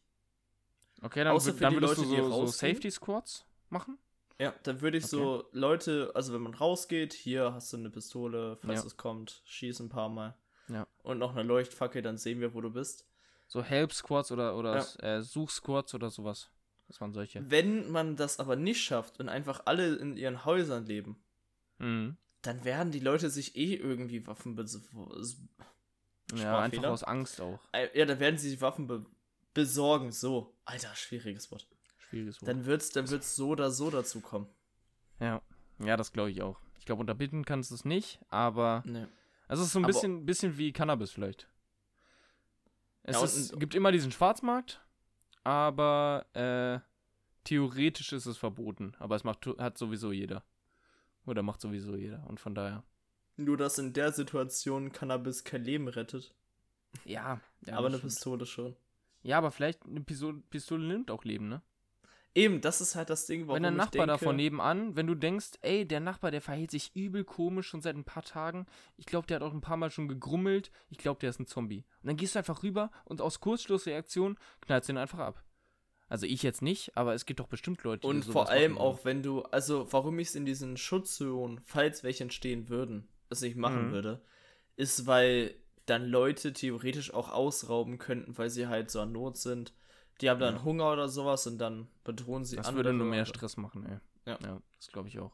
[SPEAKER 1] Okay, dann,
[SPEAKER 2] Außer für
[SPEAKER 1] dann
[SPEAKER 2] die
[SPEAKER 1] würdest
[SPEAKER 2] Leute,
[SPEAKER 1] du
[SPEAKER 2] die
[SPEAKER 1] so, so? Safety Squads machen?
[SPEAKER 2] Ja, dann würde ich so Leute, also wenn man rausgeht, hier hast du eine Pistole, falls
[SPEAKER 1] Ja.
[SPEAKER 2] es kommt, schieß ein paar Mal.
[SPEAKER 1] Ja.
[SPEAKER 2] Und noch eine Leuchtfackel, dann sehen wir, wo du bist.
[SPEAKER 1] So Help Squads oder, oder äh, Such Squads oder sowas. Das waren solche.
[SPEAKER 2] Wenn man das aber nicht schafft und einfach alle in ihren Häusern leben,
[SPEAKER 1] Mhm.
[SPEAKER 2] dann werden die Leute sich eh irgendwie Waffen
[SPEAKER 1] Ja, einfach aus Angst auch.
[SPEAKER 2] Äh, Ja, dann werden sie die Waffen be besorgen. So. Alter, schwieriges Wort.
[SPEAKER 1] Schwieriges Wort.
[SPEAKER 2] Dann wird's, dann wird's so oder so dazu kommen.
[SPEAKER 1] ja. ja, das glaube ich auch. Ich glaube, unterbinden kannst du es nicht, aber.
[SPEAKER 2] Nee.
[SPEAKER 1] Also, es ist so ein
[SPEAKER 2] Aber-
[SPEAKER 1] bisschen, bisschen wie Cannabis vielleicht. Es
[SPEAKER 2] Ja,
[SPEAKER 1] ist, gibt immer diesen Schwarzmarkt, aber äh, theoretisch ist es verboten. Aber es macht, hat sowieso jeder. Oder macht sowieso jeder. Und von daher.
[SPEAKER 2] Nur, dass in der Situation Cannabis kein Leben rettet.
[SPEAKER 1] Ja, ja
[SPEAKER 2] aber eine
[SPEAKER 1] stimmt.
[SPEAKER 2] Pistole schon.
[SPEAKER 1] Ja, aber vielleicht eine Pistole, Pistole nimmt auch Leben, ne?
[SPEAKER 2] Eben, das ist halt das Ding, warum
[SPEAKER 1] wenn der Nachbar
[SPEAKER 2] denke,
[SPEAKER 1] davon nebenan, wenn du denkst, ey, der Nachbar, der verhält sich übel komisch schon seit ein paar Tagen. Ich glaube, der hat auch ein paar Mal schon gegrummelt. Ich glaube, der ist ein Zombie. Und dann gehst du einfach rüber und aus Kurzschlussreaktion knallst du ihn einfach ab. Also ich jetzt nicht, aber es gibt doch bestimmt Leute, die
[SPEAKER 2] Und vor allem
[SPEAKER 1] machen würden.
[SPEAKER 2] auch, wenn du, also warum ich es in diesen Schutzzonen, falls welche entstehen würden, es nicht machen
[SPEAKER 1] Mhm.
[SPEAKER 2] würde, ist, weil dann Leute theoretisch auch ausrauben könnten, weil sie halt so an Not sind. Die haben dann
[SPEAKER 1] Ja.
[SPEAKER 2] Hunger oder sowas und dann bedrohen sie
[SPEAKER 1] Das
[SPEAKER 2] andere.
[SPEAKER 1] würde nur mehr Stress machen, ey.
[SPEAKER 2] Ja.
[SPEAKER 1] ja das glaube ich auch.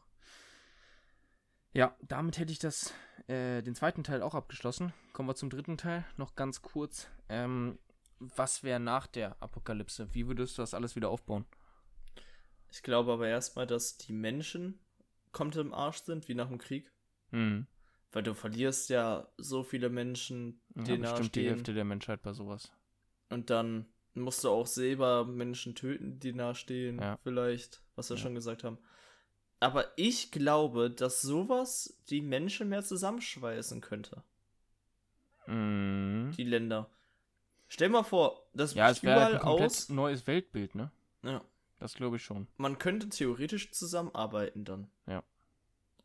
[SPEAKER 1] Ja, damit hätte ich das, äh, den zweiten Teil auch abgeschlossen. Kommen wir zum dritten Teil. Noch ganz kurz. Ähm, was wäre nach der Apokalypse? Wie würdest du das alles wieder aufbauen?
[SPEAKER 2] Ich glaube aber erstmal, dass die Menschen komplett im Arsch sind, wie nach dem Krieg.
[SPEAKER 1] Mhm.
[SPEAKER 2] Weil du verlierst ja so viele Menschen,
[SPEAKER 1] Ja,
[SPEAKER 2] die
[SPEAKER 1] bestimmt die
[SPEAKER 2] nahestehen.
[SPEAKER 1] Hälfte der Menschheit bei sowas.
[SPEAKER 2] Und dann musst du auch selber Menschen töten, die nahestehen,
[SPEAKER 1] Ja.
[SPEAKER 2] vielleicht, was wir
[SPEAKER 1] Ja.
[SPEAKER 2] schon gesagt haben. Aber ich glaube, dass sowas die Menschen mehr zusammenschweißen könnte,
[SPEAKER 1] Mhm.
[SPEAKER 2] die Länder. Stell mal vor, das
[SPEAKER 1] Ja, es wäre halt
[SPEAKER 2] überall
[SPEAKER 1] ein
[SPEAKER 2] aus.
[SPEAKER 1] neues Weltbild, ne?
[SPEAKER 2] Ja,
[SPEAKER 1] Das glaube ich schon.
[SPEAKER 2] man könnte theoretisch zusammenarbeiten dann.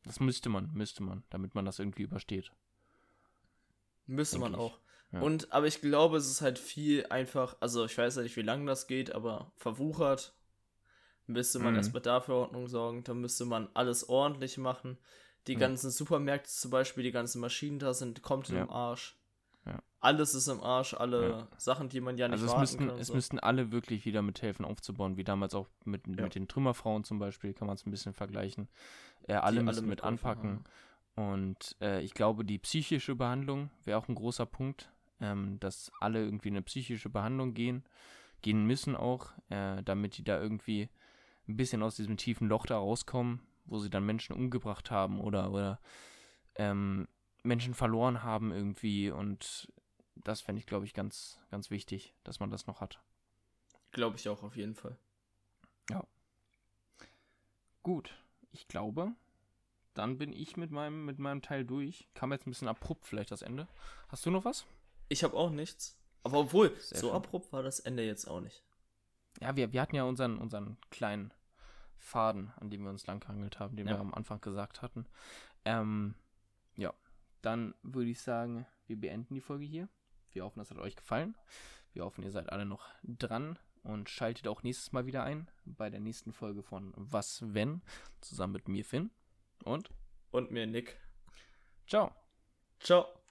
[SPEAKER 1] Das müsste man, müsste man, damit man das irgendwie übersteht.
[SPEAKER 2] Müsste
[SPEAKER 1] Denk
[SPEAKER 2] man
[SPEAKER 1] ich.
[SPEAKER 2] auch.
[SPEAKER 1] Ja.
[SPEAKER 2] Und, aber ich glaube, es ist halt viel einfach, also ich weiß ja nicht, wie lange das geht, aber verwuchert. Müsste man
[SPEAKER 1] Mhm.
[SPEAKER 2] erstmal dafür Ordnung sorgen, dann müsste man alles ordentlich machen. Die
[SPEAKER 1] Ja.
[SPEAKER 2] ganzen Supermärkte zum Beispiel, die ganzen Maschinen da sind komplett
[SPEAKER 1] Ja.
[SPEAKER 2] im Arsch. Alles ist im Arsch, alle
[SPEAKER 1] Ja.
[SPEAKER 2] Sachen, die man ja nicht
[SPEAKER 1] Also es müssten,
[SPEAKER 2] kann.
[SPEAKER 1] es
[SPEAKER 2] so.
[SPEAKER 1] müssten alle wirklich wieder mithelfen aufzubauen, wie damals auch mit,
[SPEAKER 2] Ja.
[SPEAKER 1] mit den Trümmerfrauen zum Beispiel, kann man es ein bisschen vergleichen. Äh, alle
[SPEAKER 2] Die
[SPEAKER 1] müssen mit
[SPEAKER 2] mitgeholfen
[SPEAKER 1] anpacken. Und äh, ich glaube, die psychische Behandlung wäre auch ein großer Punkt, ähm, dass alle irgendwie in eine psychische Behandlung gehen, gehen müssen auch, äh, damit die da irgendwie ein bisschen aus diesem tiefen Loch da rauskommen, wo sie dann Menschen umgebracht haben oder, oder ähm, Menschen verloren haben irgendwie. Und das fände ich, glaube ich, ganz, ganz wichtig, dass man das noch hat.
[SPEAKER 2] Glaube ich auch auf jeden Fall.
[SPEAKER 1] Gut, ich glaube, dann bin ich mit meinem, mit meinem Teil durch. Kam jetzt ein bisschen abrupt vielleicht das Ende. Hast du noch was?
[SPEAKER 2] Ich habe auch nichts. Aber obwohl,
[SPEAKER 1] Sehr
[SPEAKER 2] so
[SPEAKER 1] schön.
[SPEAKER 2] abrupt war das Ende jetzt auch nicht.
[SPEAKER 1] Ja, wir, wir hatten ja unseren, unseren kleinen Faden, an dem wir uns langgehangelt haben, den
[SPEAKER 2] Ja.
[SPEAKER 1] wir am Anfang gesagt hatten. Ähm, ja, dann würde ich sagen, wir beenden die Folge hier. Wir hoffen, es hat euch gefallen. Wir hoffen, ihr seid alle noch dran und schaltet auch nächstes Mal wieder ein bei der nächsten Folge von Was wenn, zusammen mit mir, Finn. Und
[SPEAKER 2] Und mir Nick.
[SPEAKER 1] ciao.
[SPEAKER 2] Ciao.